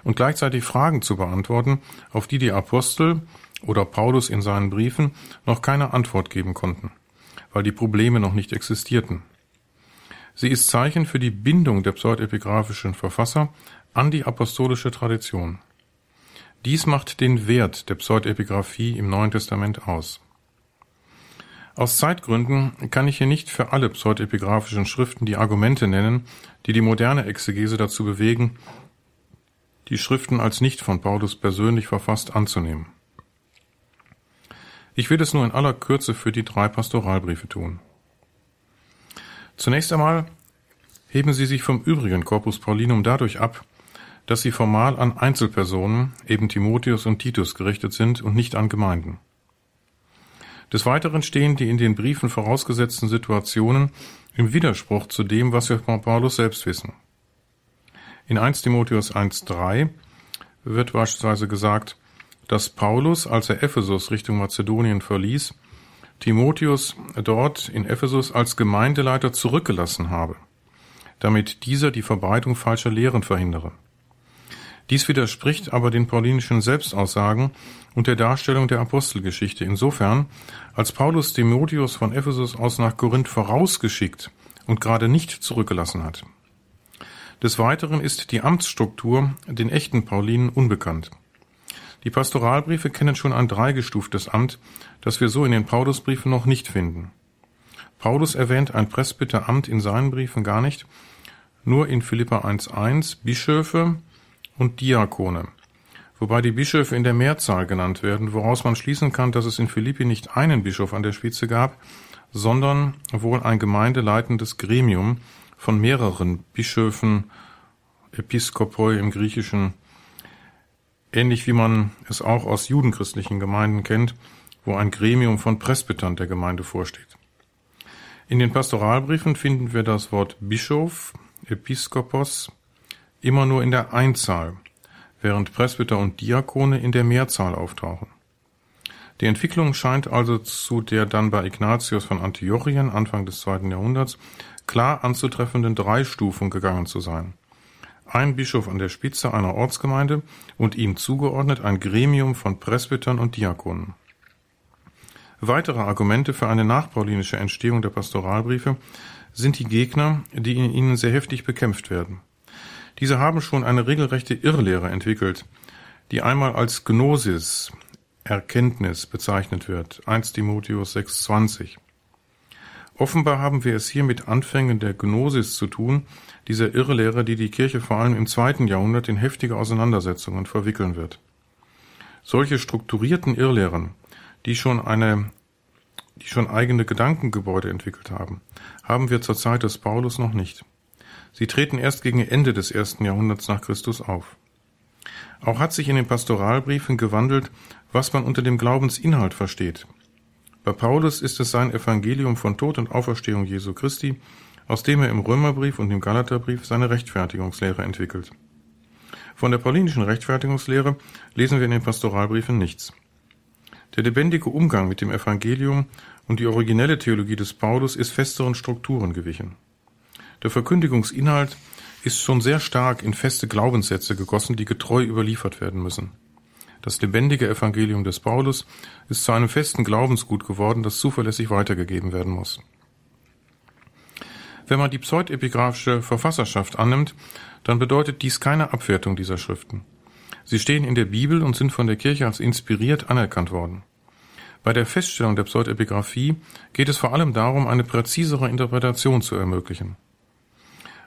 Speaker 2: und gleichzeitig Fragen zu beantworten, auf die die Apostel oder Paulus in seinen Briefen noch keine Antwort geben konnten, weil die Probleme noch nicht existierten. Sie ist Zeichen für die Bindung der pseudepigraphischen Verfasser an die apostolische Tradition. Dies macht den Wert der Pseudepigraphie im Neuen Testament aus. Aus Zeitgründen kann ich hier nicht für alle pseudepigraphischen Schriften die Argumente nennen, die die moderne Exegese dazu bewegen, die Schriften als nicht von Paulus persönlich verfasst anzunehmen. Ich will es nur in aller Kürze für die drei Pastoralbriefe tun. Zunächst einmal heben sie sich vom übrigen Corpus Paulinum dadurch ab, dass sie formal an Einzelpersonen, eben Timotheus und Titus, gerichtet sind und nicht an Gemeinden. Des Weiteren stehen die in den Briefen vorausgesetzten Situationen im Widerspruch zu dem, was wir von Paulus selbst wissen. In 1 Timotheus 1.3 wird beispielsweise gesagt, dass Paulus, als er Ephesus Richtung Mazedonien verließ, Timotheus dort in Ephesus als Gemeindeleiter zurückgelassen habe, damit dieser die Verbreitung falscher Lehren verhindere. Dies widerspricht aber den paulinischen Selbstaussagen und der Darstellung der Apostelgeschichte insofern, als Paulus Timotheus von Ephesus aus nach Korinth vorausgeschickt und gerade nicht zurückgelassen hat. Des Weiteren ist die Amtsstruktur den echten Paulinen unbekannt. Die Pastoralbriefe kennen schon ein dreigestuftes Amt, das wir so in den Paulusbriefen noch nicht finden. Paulus erwähnt ein Presbyteramt in seinen Briefen gar nicht, nur in Philippa 1.1 Bischöfe und Diakone wobei die Bischöfe in der Mehrzahl genannt werden, woraus man schließen kann, dass es in Philippi nicht einen Bischof an der Spitze gab, sondern wohl ein gemeindeleitendes Gremium von mehreren Bischöfen, Episkopoi im Griechischen, ähnlich wie man es auch aus judenchristlichen Gemeinden kennt, wo ein Gremium von Presbytern der Gemeinde vorsteht. In den Pastoralbriefen finden wir das Wort Bischof, Episkopos, immer nur in der Einzahl während Presbyter und Diakone in der Mehrzahl auftauchen. Die Entwicklung scheint also zu der dann bei Ignatius von Antiochien Anfang des zweiten Jahrhunderts klar anzutreffenden Dreistufung gegangen zu sein. Ein Bischof an der Spitze einer Ortsgemeinde und ihm zugeordnet ein Gremium von Presbytern und Diakonen. Weitere Argumente für eine nachpaulinische Entstehung der Pastoralbriefe sind die Gegner, die in ihnen sehr heftig bekämpft werden. Diese haben schon eine regelrechte Irrlehre entwickelt, die einmal als Gnosis, Erkenntnis bezeichnet wird, 1 Timotheus 6,20. Offenbar haben wir es hier mit Anfängen der Gnosis zu tun, dieser Irrlehre, die die Kirche vor allem im zweiten Jahrhundert in heftige Auseinandersetzungen verwickeln wird. Solche strukturierten Irrlehren, die schon eine die schon eigene Gedankengebäude entwickelt haben, haben wir zur Zeit des Paulus noch nicht. Sie treten erst gegen Ende des ersten Jahrhunderts nach Christus auf. Auch hat sich in den Pastoralbriefen gewandelt, was man unter dem Glaubensinhalt versteht. Bei Paulus ist es sein Evangelium von Tod und Auferstehung Jesu Christi, aus dem er im Römerbrief und im Galaterbrief seine Rechtfertigungslehre entwickelt. Von der paulinischen Rechtfertigungslehre lesen wir in den Pastoralbriefen nichts. Der lebendige Umgang mit dem Evangelium und die originelle Theologie des Paulus ist festeren Strukturen gewichen. Der Verkündigungsinhalt ist schon sehr stark in feste Glaubenssätze gegossen, die getreu überliefert werden müssen. Das lebendige Evangelium des Paulus ist zu einem festen Glaubensgut geworden, das zuverlässig weitergegeben werden muss. Wenn man die pseudepigraphische Verfasserschaft annimmt, dann bedeutet dies keine Abwertung dieser Schriften. Sie stehen in der Bibel und sind von der Kirche als inspiriert anerkannt worden. Bei der Feststellung der Pseudepigraphie geht es vor allem darum, eine präzisere Interpretation zu ermöglichen.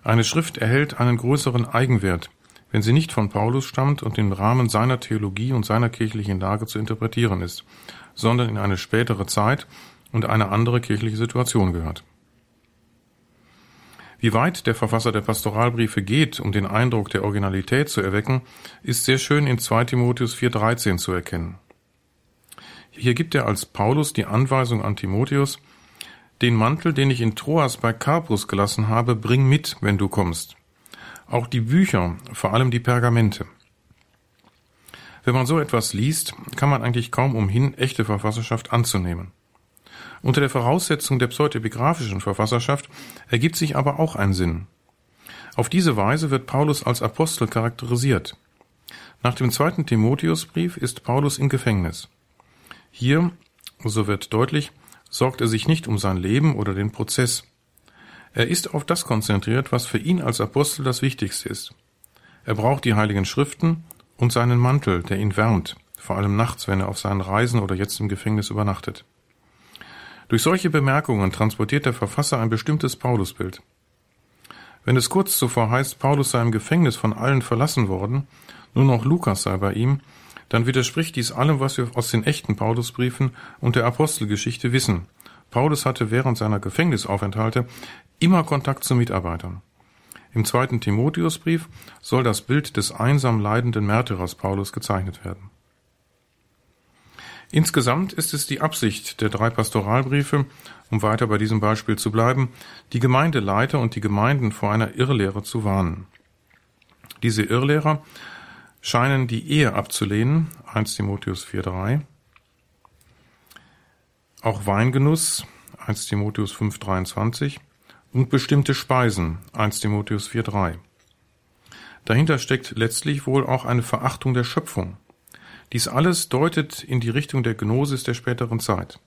Speaker 2: Eine Schrift erhält einen größeren Eigenwert, wenn sie nicht von Paulus stammt und im Rahmen seiner Theologie und seiner kirchlichen Lage zu interpretieren ist, sondern in eine spätere Zeit und eine andere kirchliche Situation gehört. Wie weit der Verfasser der Pastoralbriefe geht, um den Eindruck der Originalität zu erwecken, ist sehr schön in 2 Timotheus 4.13 zu erkennen. Hier gibt er als Paulus die Anweisung an Timotheus, den Mantel, den ich in Troas bei Carpus gelassen habe, bring mit, wenn du kommst. Auch die Bücher, vor allem die Pergamente. Wenn man so etwas liest, kann man eigentlich kaum umhin, echte Verfasserschaft anzunehmen. Unter der Voraussetzung der pseudepigraphischen Verfasserschaft ergibt sich aber auch ein Sinn. Auf diese Weise wird Paulus als Apostel charakterisiert. Nach dem zweiten Timotheusbrief ist Paulus im Gefängnis. Hier, so wird deutlich, sorgt er sich nicht um sein Leben oder den Prozess. Er ist auf das konzentriert, was für ihn als Apostel das Wichtigste ist. Er braucht die heiligen Schriften und seinen Mantel, der ihn wärmt, vor allem nachts, wenn er auf seinen Reisen oder jetzt im Gefängnis übernachtet. Durch solche Bemerkungen transportiert der Verfasser ein bestimmtes Paulusbild. Wenn es kurz zuvor heißt, Paulus sei im Gefängnis von allen verlassen worden, nur noch Lukas sei bei ihm, dann widerspricht dies allem, was wir aus den echten Paulusbriefen und der Apostelgeschichte wissen. Paulus hatte während seiner Gefängnisaufenthalte immer Kontakt zu Mitarbeitern. Im zweiten Timotheusbrief soll das Bild des einsam leidenden Märtyrers Paulus gezeichnet werden. Insgesamt ist es die Absicht der drei Pastoralbriefe, um weiter bei diesem Beispiel zu bleiben, die Gemeindeleiter und die Gemeinden vor einer Irrlehre zu warnen. Diese Irrlehrer scheinen die Ehe abzulehnen, 1 Timotheus 4.3, auch Weingenuss, 1 Timotheus 5.23 und bestimmte Speisen, 1 Timotheus 4.3. Dahinter steckt letztlich wohl auch eine Verachtung der Schöpfung. Dies alles deutet in die Richtung der Gnosis der späteren Zeit.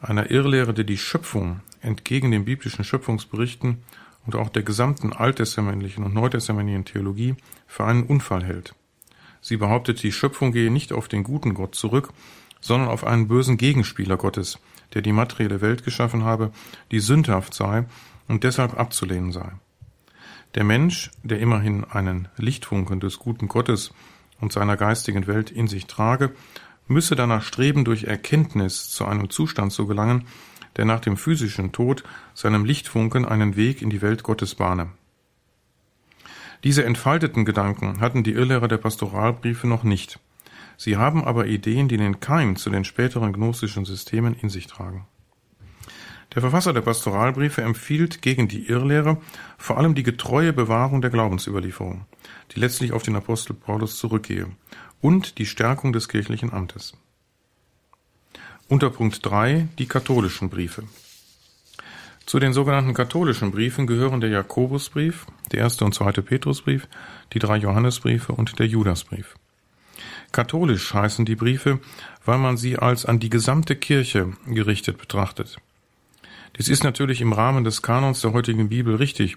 Speaker 2: Einer Irrlehre, die die Schöpfung entgegen den biblischen Schöpfungsberichten und auch der gesamten alttestamentlichen und neutestamentlichen Theologie für einen Unfall hält. Sie behauptet, die Schöpfung gehe nicht auf den guten Gott zurück, sondern auf einen bösen Gegenspieler Gottes, der die materielle Welt geschaffen habe, die sündhaft sei und deshalb abzulehnen sei. Der Mensch, der immerhin einen Lichtfunken des guten Gottes und seiner geistigen Welt in sich trage, müsse danach streben, durch Erkenntnis zu einem Zustand zu gelangen, der nach dem physischen Tod seinem Lichtfunken einen Weg in die Welt Gottes bahne. Diese entfalteten Gedanken hatten die Irrlehrer der Pastoralbriefe noch nicht. Sie haben aber Ideen, die den Keim zu den späteren gnostischen Systemen in sich tragen. Der Verfasser der Pastoralbriefe empfiehlt gegen die Irrlehre vor allem die getreue Bewahrung der Glaubensüberlieferung, die letztlich auf den Apostel Paulus zurückgehe, und die Stärkung des kirchlichen Amtes. Unter Punkt 3 die katholischen Briefe. Zu den sogenannten katholischen Briefen gehören der Jakobusbrief, der erste und zweite Petrusbrief, die drei Johannesbriefe und der Judasbrief. Katholisch heißen die Briefe, weil man sie als an die gesamte Kirche gerichtet betrachtet. Dies ist natürlich im Rahmen des Kanons der heutigen Bibel richtig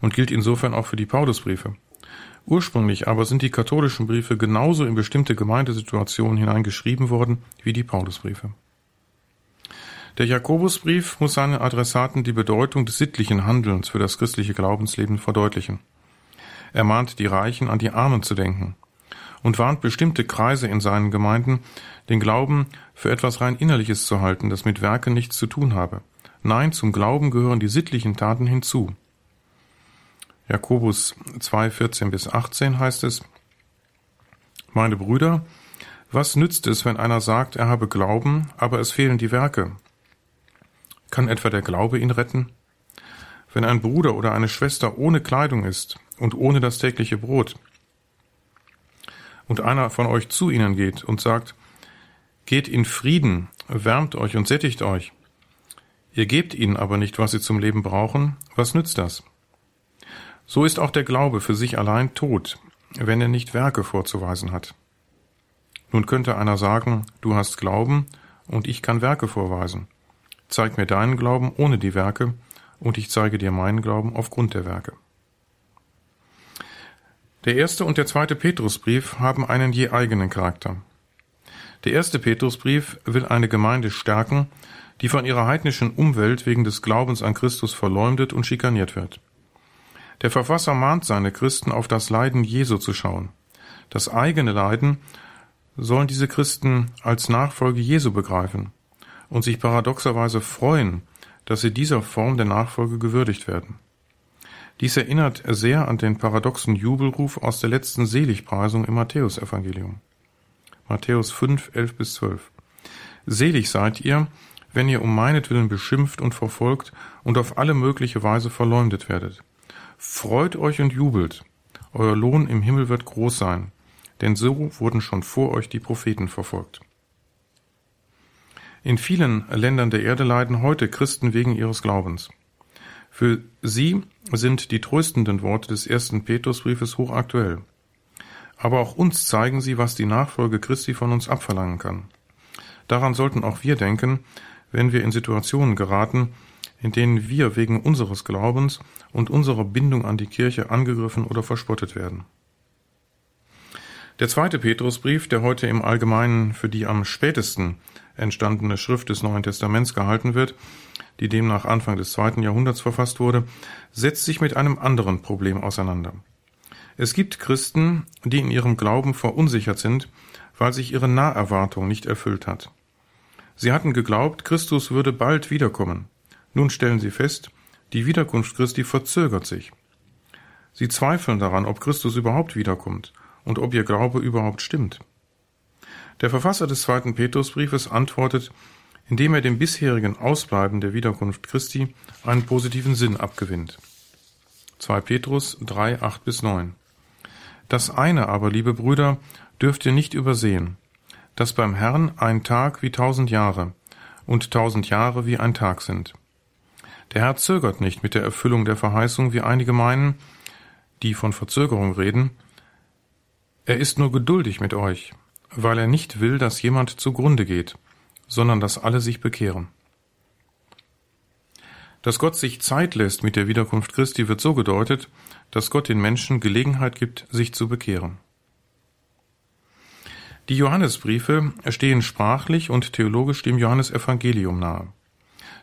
Speaker 2: und gilt insofern auch für die Paulusbriefe. Ursprünglich aber sind die katholischen Briefe genauso in bestimmte Gemeindesituationen hineingeschrieben worden wie die Paulusbriefe. Der Jakobusbrief muss seinen Adressaten die Bedeutung des sittlichen Handelns für das christliche Glaubensleben verdeutlichen. Er mahnt die Reichen an die Armen zu denken, und warnt bestimmte Kreise in seinen Gemeinden, den Glauben für etwas rein Innerliches zu halten, das mit Werken nichts zu tun habe. Nein, zum Glauben gehören die sittlichen Taten hinzu. Jakobus 2, 14 bis 18 heißt es, Meine Brüder, was nützt es, wenn einer sagt, er habe Glauben, aber es fehlen die Werke? Kann etwa der Glaube ihn retten? Wenn ein Bruder oder eine Schwester ohne Kleidung ist und ohne das tägliche Brot, und einer von euch zu ihnen geht und sagt, Geht in Frieden, wärmt euch und sättigt euch. Ihr gebt ihnen aber nicht, was sie zum Leben brauchen, was nützt das? So ist auch der Glaube für sich allein tot, wenn er nicht Werke vorzuweisen hat. Nun könnte einer sagen, du hast Glauben und ich kann Werke vorweisen. Zeig mir deinen Glauben ohne die Werke und ich zeige dir meinen Glauben aufgrund der Werke. Der erste und der zweite Petrusbrief haben einen je eigenen Charakter. Der erste Petrusbrief will eine Gemeinde stärken, die von ihrer heidnischen Umwelt wegen des Glaubens an Christus verleumdet und schikaniert wird. Der Verfasser mahnt seine Christen auf das Leiden Jesu zu schauen. Das eigene Leiden sollen diese Christen als Nachfolge Jesu begreifen und sich paradoxerweise freuen, dass sie dieser Form der Nachfolge gewürdigt werden. Dies erinnert sehr an den paradoxen Jubelruf aus der letzten Seligpreisung im Matthäusevangelium. Matthäus 5, 11 bis 12. Selig seid ihr, wenn ihr um meinetwillen beschimpft und verfolgt und auf alle mögliche Weise verleumdet werdet. Freut euch und jubelt, euer Lohn im Himmel wird groß sein, denn so wurden schon vor euch die Propheten verfolgt. In vielen Ländern der Erde leiden heute Christen wegen ihres Glaubens. Für sie sind die tröstenden Worte des ersten Petrusbriefes hochaktuell. Aber auch uns zeigen sie, was die Nachfolge Christi von uns abverlangen kann. Daran sollten auch wir denken, wenn wir in Situationen geraten, in denen wir wegen unseres Glaubens und unserer Bindung an die Kirche angegriffen oder verspottet werden. Der zweite Petrusbrief, der heute im Allgemeinen für die am spätesten entstandene Schrift des Neuen Testaments gehalten wird, die demnach Anfang des zweiten Jahrhunderts verfasst wurde, setzt sich mit einem anderen Problem auseinander. Es gibt Christen, die in ihrem Glauben verunsichert sind, weil sich ihre Naherwartung nicht erfüllt hat. Sie hatten geglaubt, Christus würde bald wiederkommen. Nun stellen sie fest, Die Wiederkunft Christi verzögert sich. Sie zweifeln daran, ob Christus überhaupt wiederkommt und ob ihr Glaube überhaupt stimmt. Der Verfasser des zweiten Petrusbriefes antwortet, indem er dem bisherigen Ausbleiben der Wiederkunft Christi einen positiven Sinn abgewinnt. 2 Petrus 3, 8 bis 9. Das eine aber, liebe Brüder, dürft ihr nicht übersehen, dass beim Herrn ein Tag wie tausend Jahre und tausend Jahre wie ein Tag sind. Der Herr zögert nicht mit der Erfüllung der Verheißung, wie einige meinen, die von Verzögerung reden. Er ist nur geduldig mit euch, weil er nicht will, dass jemand zugrunde geht, sondern dass alle sich bekehren. Dass Gott sich Zeit lässt mit der Wiederkunft Christi wird so gedeutet, dass Gott den Menschen Gelegenheit gibt, sich zu bekehren. Die Johannesbriefe stehen sprachlich und theologisch dem Johannesevangelium nahe.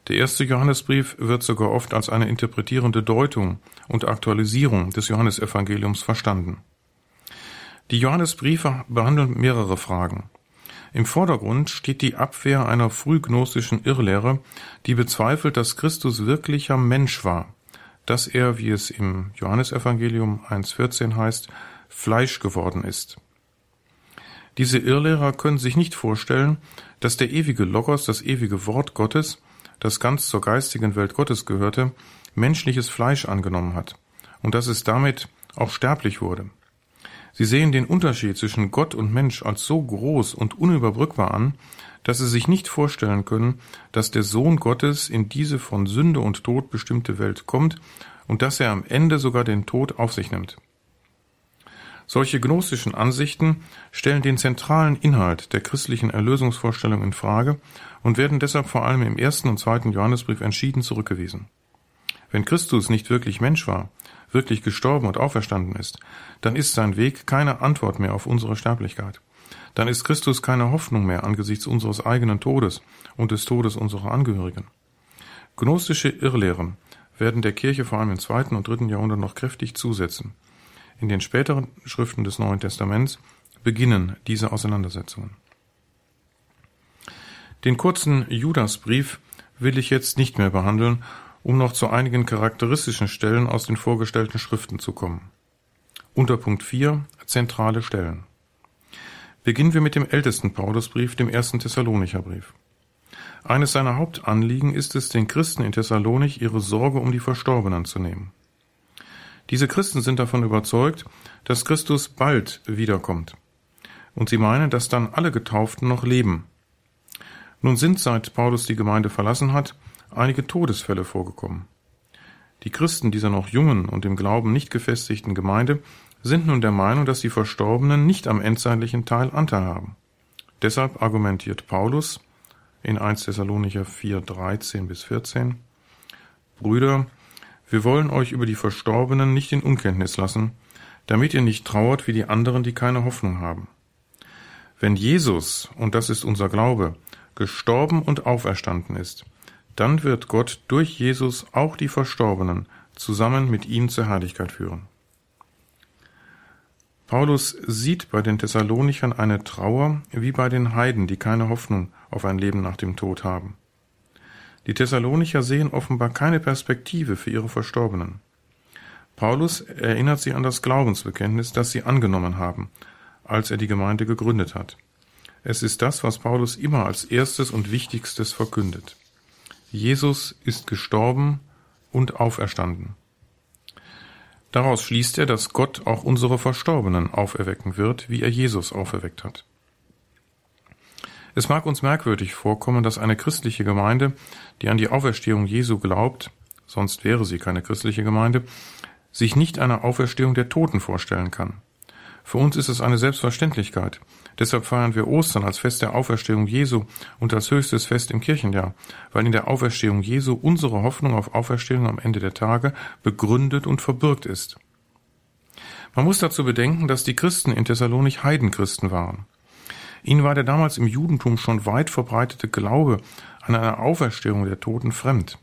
Speaker 2: Der erste Johannesbrief wird sogar oft als eine interpretierende Deutung und Aktualisierung des Johannesevangeliums verstanden. Die Johannesbriefe behandeln mehrere Fragen. Im Vordergrund steht die Abwehr einer frühgnostischen Irrlehre, die bezweifelt, dass Christus wirklicher Mensch war, dass er, wie es im Johannesevangelium 1.14 heißt, Fleisch geworden ist. Diese Irrlehrer können sich nicht vorstellen, dass der ewige Logos, das ewige Wort Gottes, das ganz zur geistigen Welt Gottes gehörte, menschliches Fleisch angenommen hat und dass es damit auch sterblich wurde. Sie sehen den Unterschied zwischen Gott und Mensch als so groß und unüberbrückbar an, dass sie sich nicht vorstellen können, dass der Sohn Gottes in diese von Sünde und Tod bestimmte Welt kommt und dass er am Ende sogar den Tod auf sich nimmt. Solche gnostischen Ansichten stellen den zentralen Inhalt der christlichen Erlösungsvorstellung in Frage und werden deshalb vor allem im ersten und zweiten Johannesbrief entschieden zurückgewiesen. Wenn Christus nicht wirklich Mensch war, wirklich gestorben und auferstanden ist, dann ist sein Weg keine Antwort mehr auf unsere Sterblichkeit. Dann ist Christus keine Hoffnung mehr angesichts unseres eigenen Todes und des Todes unserer Angehörigen. Gnostische Irrlehren werden der Kirche vor allem im zweiten und dritten Jahrhundert noch kräftig zusetzen. In den späteren Schriften des Neuen Testaments beginnen diese Auseinandersetzungen. Den kurzen Judasbrief will ich jetzt nicht mehr behandeln um noch zu einigen charakteristischen Stellen aus den vorgestellten Schriften zu kommen. Unter Punkt 4 Zentrale Stellen. Beginnen wir mit dem ältesten Paulusbrief, dem ersten Thessalonicher Brief. Eines seiner Hauptanliegen ist es, den Christen in Thessalonich ihre Sorge um die Verstorbenen zu nehmen. Diese Christen sind davon überzeugt, dass Christus bald wiederkommt. Und sie meinen, dass dann alle Getauften noch leben. Nun sind, seit Paulus die Gemeinde verlassen hat, einige Todesfälle vorgekommen. Die Christen dieser noch jungen und im Glauben nicht gefestigten Gemeinde sind nun der Meinung, dass die Verstorbenen nicht am endzeitlichen Teil Anteil haben. Deshalb argumentiert Paulus in 1 Thessalonicher 4, 13 bis 14, Brüder, wir wollen euch über die Verstorbenen nicht in Unkenntnis lassen, damit ihr nicht trauert wie die anderen, die keine Hoffnung haben. Wenn Jesus, und das ist unser Glaube, gestorben und auferstanden ist, dann wird Gott durch Jesus auch die Verstorbenen zusammen mit ihm zur Herrlichkeit führen. Paulus sieht bei den Thessalonichern eine Trauer wie bei den Heiden, die keine Hoffnung auf ein Leben nach dem Tod haben. Die Thessalonicher sehen offenbar keine Perspektive für ihre Verstorbenen. Paulus erinnert sie an das Glaubensbekenntnis, das sie angenommen haben, als er die Gemeinde gegründet hat. Es ist das, was Paulus immer als erstes und wichtigstes verkündet. Jesus ist gestorben und auferstanden. Daraus schließt er, dass Gott auch unsere Verstorbenen auferwecken wird, wie er Jesus auferweckt hat. Es mag uns merkwürdig vorkommen, dass eine christliche Gemeinde, die an die Auferstehung Jesu glaubt, sonst wäre sie keine christliche Gemeinde, sich nicht eine Auferstehung der Toten vorstellen kann. Für uns ist es eine Selbstverständlichkeit. Deshalb feiern wir Ostern als Fest der Auferstehung Jesu und als höchstes Fest im Kirchenjahr, weil in der Auferstehung Jesu unsere Hoffnung auf Auferstehung am Ende der Tage begründet und verbürgt ist. Man muss dazu bedenken, dass die Christen in Thessalonich Heidenchristen waren. Ihnen war der damals im Judentum schon weit verbreitete Glaube an eine Auferstehung der Toten fremd.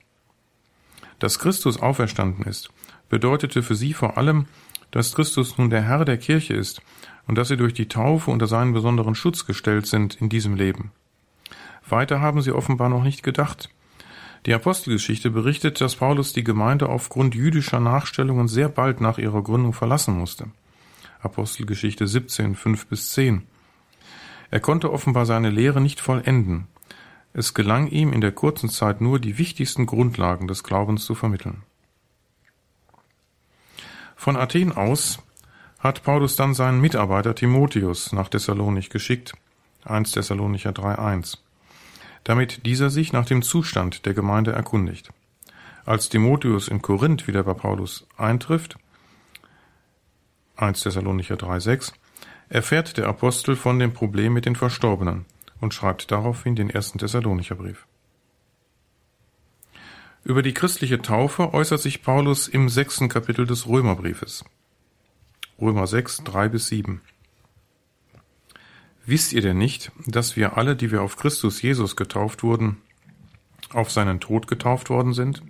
Speaker 2: Dass Christus auferstanden ist, bedeutete für sie vor allem, dass Christus nun der Herr der Kirche ist und dass sie durch die Taufe unter seinen besonderen Schutz gestellt sind in diesem Leben. Weiter haben sie offenbar noch nicht gedacht. Die Apostelgeschichte berichtet, dass Paulus die Gemeinde aufgrund jüdischer Nachstellungen sehr bald nach ihrer Gründung verlassen musste. Apostelgeschichte 17, 5 bis 10. Er konnte offenbar seine Lehre nicht vollenden. Es gelang ihm in der kurzen Zeit nur, die wichtigsten Grundlagen des Glaubens zu vermitteln. Von Athen aus hat Paulus dann seinen Mitarbeiter Timotheus nach Thessalonich geschickt, 1 Thessalonicher 3.1, damit dieser sich nach dem Zustand der Gemeinde erkundigt. Als Timotheus in Korinth wieder bei Paulus eintrifft, 1 Thessalonicher 3.6, erfährt der Apostel von dem Problem mit den Verstorbenen und schreibt daraufhin den ersten Thessalonicher Brief. Über die christliche Taufe äußert sich Paulus im sechsten Kapitel des Römerbriefes. Römer 6, 3 bis 7. Wisst ihr denn nicht, dass wir alle, die wir auf Christus Jesus getauft wurden, auf seinen Tod getauft worden sind?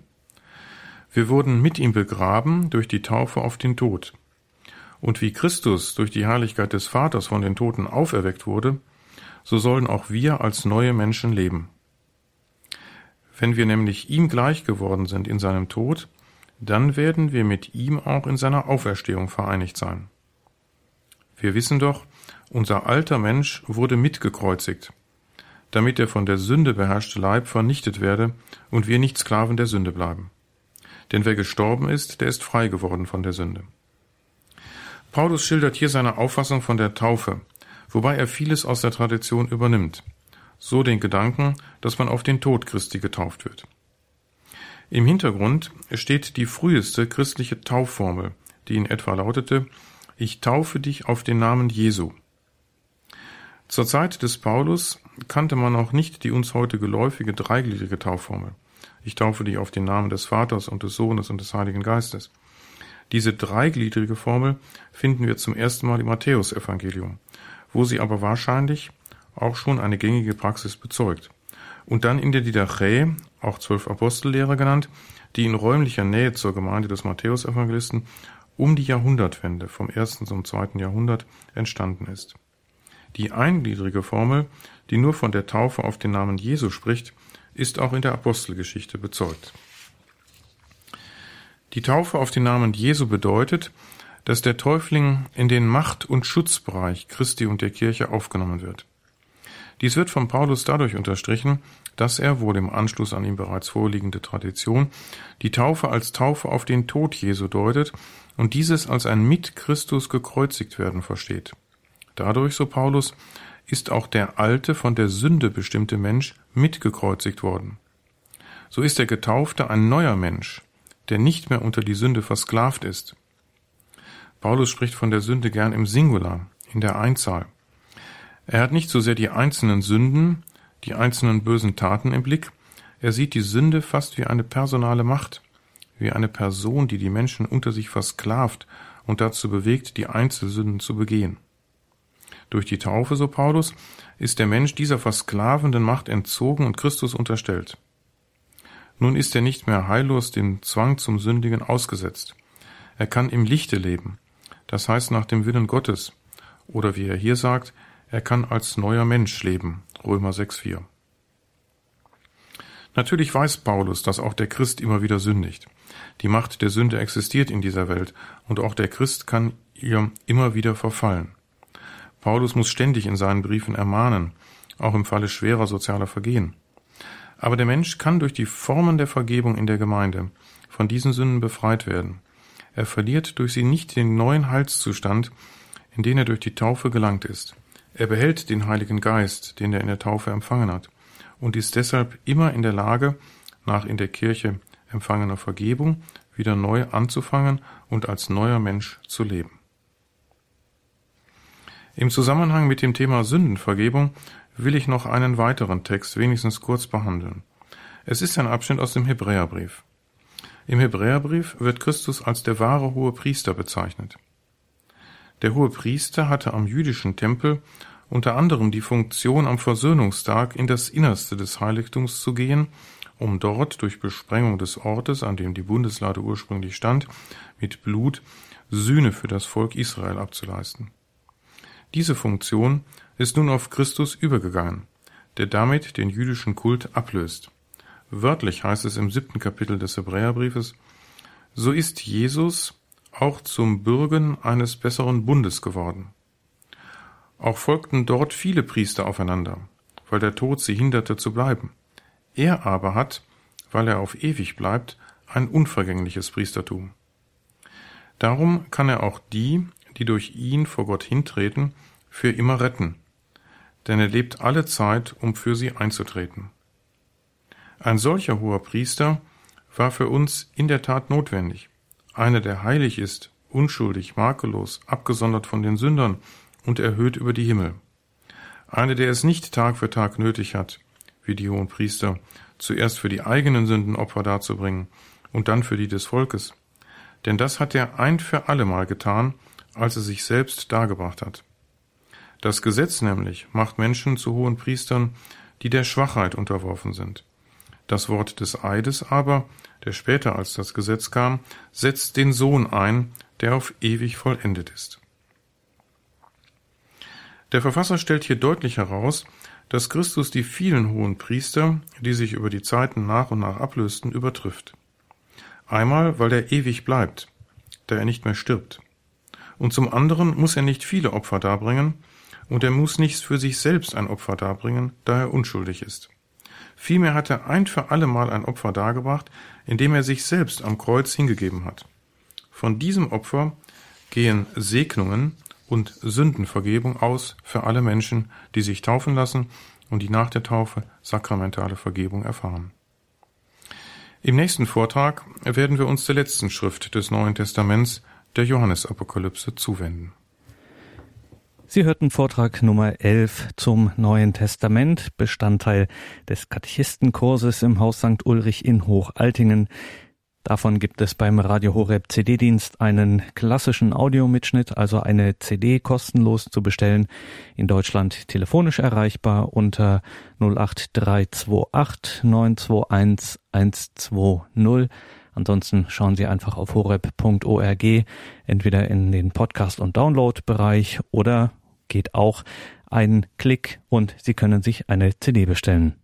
Speaker 2: Wir wurden mit ihm begraben durch die Taufe auf den Tod. Und wie Christus durch die Herrlichkeit des Vaters von den Toten auferweckt wurde, so sollen auch wir als neue Menschen leben. Wenn wir nämlich ihm gleich geworden sind in seinem Tod, dann werden wir mit ihm auch in seiner Auferstehung vereinigt sein. Wir wissen doch, unser alter Mensch wurde mitgekreuzigt, damit der von der Sünde beherrschte Leib vernichtet werde und wir nicht Sklaven der Sünde bleiben. Denn wer gestorben ist, der ist frei geworden von der Sünde. Paulus schildert hier seine Auffassung von der Taufe, wobei er vieles aus der Tradition übernimmt. So den Gedanken, dass man auf den Tod Christi getauft wird. Im Hintergrund steht die früheste christliche Taufformel, die in etwa lautete, ich taufe dich auf den Namen Jesu. Zur Zeit des Paulus kannte man auch nicht die uns heute geläufige dreigliedrige Taufformel. Ich taufe dich auf den Namen des Vaters und des Sohnes und des Heiligen Geistes. Diese dreigliedrige Formel finden wir zum ersten Mal im Matthäusevangelium, wo sie aber wahrscheinlich auch schon eine gängige Praxis bezeugt und dann in der Didache, auch zwölf Apostellehrer genannt, die in räumlicher Nähe zur Gemeinde des Matthäusevangelisten um die Jahrhundertwende vom ersten zum zweiten Jahrhundert entstanden ist. Die eingliedrige Formel, die nur von der Taufe auf den Namen Jesu spricht, ist auch in der Apostelgeschichte bezeugt. Die Taufe auf den Namen Jesu bedeutet, dass der Täufling in den Macht- und Schutzbereich Christi und der Kirche aufgenommen wird. Dies wird von Paulus dadurch unterstrichen, dass er, wohl im Anschluss an ihm bereits vorliegende Tradition, die Taufe als Taufe auf den Tod Jesu deutet und dieses als ein mit Christus gekreuzigt werden versteht. Dadurch, so Paulus, ist auch der alte, von der Sünde bestimmte Mensch mitgekreuzigt worden. So ist der Getaufte ein neuer Mensch, der nicht mehr unter die Sünde versklavt ist. Paulus spricht von der Sünde gern im Singular, in der Einzahl. Er hat nicht so sehr die einzelnen Sünden, die einzelnen bösen Taten im Blick, er sieht die Sünde fast wie eine personale Macht, wie eine Person, die die Menschen unter sich versklavt und dazu bewegt, die Einzelsünden zu begehen. Durch die Taufe, so Paulus, ist der Mensch dieser versklavenden Macht entzogen und Christus unterstellt. Nun ist er nicht mehr heillos dem Zwang zum Sündigen ausgesetzt. Er kann im Lichte leben, das heißt nach dem Willen Gottes, oder wie er hier sagt, er kann als neuer Mensch leben. Römer 6,4. Natürlich weiß Paulus, dass auch der Christ immer wieder sündigt. Die Macht der Sünde existiert in dieser Welt und auch der Christ kann ihr immer wieder verfallen. Paulus muss ständig in seinen Briefen ermahnen, auch im Falle schwerer sozialer Vergehen. Aber der Mensch kann durch die Formen der Vergebung in der Gemeinde von diesen Sünden befreit werden. Er verliert durch sie nicht den neuen Heilszustand, in den er durch die Taufe gelangt ist. Er behält den Heiligen Geist, den er in der Taufe empfangen hat, und ist deshalb immer in der Lage, nach in der Kirche empfangener Vergebung wieder neu anzufangen und als neuer Mensch zu leben. Im Zusammenhang mit dem Thema Sündenvergebung will ich noch einen weiteren Text wenigstens kurz behandeln. Es ist ein Abschnitt aus dem Hebräerbrief. Im Hebräerbrief wird Christus als der wahre hohe Priester bezeichnet. Der hohe Priester hatte am jüdischen Tempel unter anderem die Funktion, am Versöhnungstag in das Innerste des Heiligtums zu gehen, um dort durch Besprengung des Ortes, an dem die Bundeslade ursprünglich stand, mit Blut Sühne für das Volk Israel abzuleisten. Diese Funktion ist nun auf Christus übergegangen, der damit den jüdischen Kult ablöst. Wörtlich heißt es im siebten Kapitel des Hebräerbriefes, so ist Jesus auch zum Bürgen eines besseren Bundes geworden. Auch folgten dort viele Priester aufeinander, weil der Tod sie hinderte zu bleiben. Er aber hat, weil er auf ewig bleibt, ein unvergängliches Priestertum. Darum kann er auch die, die durch ihn vor Gott hintreten, für immer retten, denn er lebt alle Zeit, um für sie einzutreten. Ein solcher hoher Priester war für uns in der Tat notwendig, einer, der heilig ist, unschuldig, makellos, abgesondert von den Sündern und erhöht über die Himmel. Einer, der es nicht Tag für Tag nötig hat, wie die hohen Priester, zuerst für die eigenen Sünden Opfer darzubringen und dann für die des Volkes. Denn das hat er ein für allemal getan, als er sich selbst dargebracht hat. Das Gesetz nämlich macht Menschen zu hohen Priestern, die der Schwachheit unterworfen sind. Das Wort des Eides aber, der später als das Gesetz kam, setzt den Sohn ein, der auf ewig vollendet ist. Der Verfasser stellt hier deutlich heraus, dass Christus die vielen hohen Priester, die sich über die Zeiten nach und nach ablösten, übertrifft. Einmal, weil er ewig bleibt, da er nicht mehr stirbt. Und zum anderen muss er nicht viele Opfer darbringen, und er muss nicht für sich selbst ein Opfer darbringen, da er unschuldig ist. Vielmehr hat er ein für allemal ein Opfer dargebracht, indem er sich selbst am Kreuz hingegeben hat. Von diesem Opfer gehen Segnungen und Sündenvergebung aus für alle Menschen, die sich taufen lassen und die nach der Taufe sakramentale Vergebung erfahren. Im nächsten Vortrag werden wir uns der letzten Schrift des Neuen Testaments, der Johannesapokalypse, zuwenden.
Speaker 1: Sie hörten Vortrag Nummer 11 zum Neuen Testament, Bestandteil des Katechistenkurses im Haus St. Ulrich in Hochaltingen. Davon gibt es beim Radio Horeb CD-Dienst einen klassischen Audiomitschnitt, also eine CD kostenlos zu bestellen, in Deutschland telefonisch erreichbar unter 08328 921 120. Ansonsten schauen Sie einfach auf horeb.org, entweder in den Podcast- und Download-Bereich oder geht auch ein Klick und Sie können sich eine CD bestellen.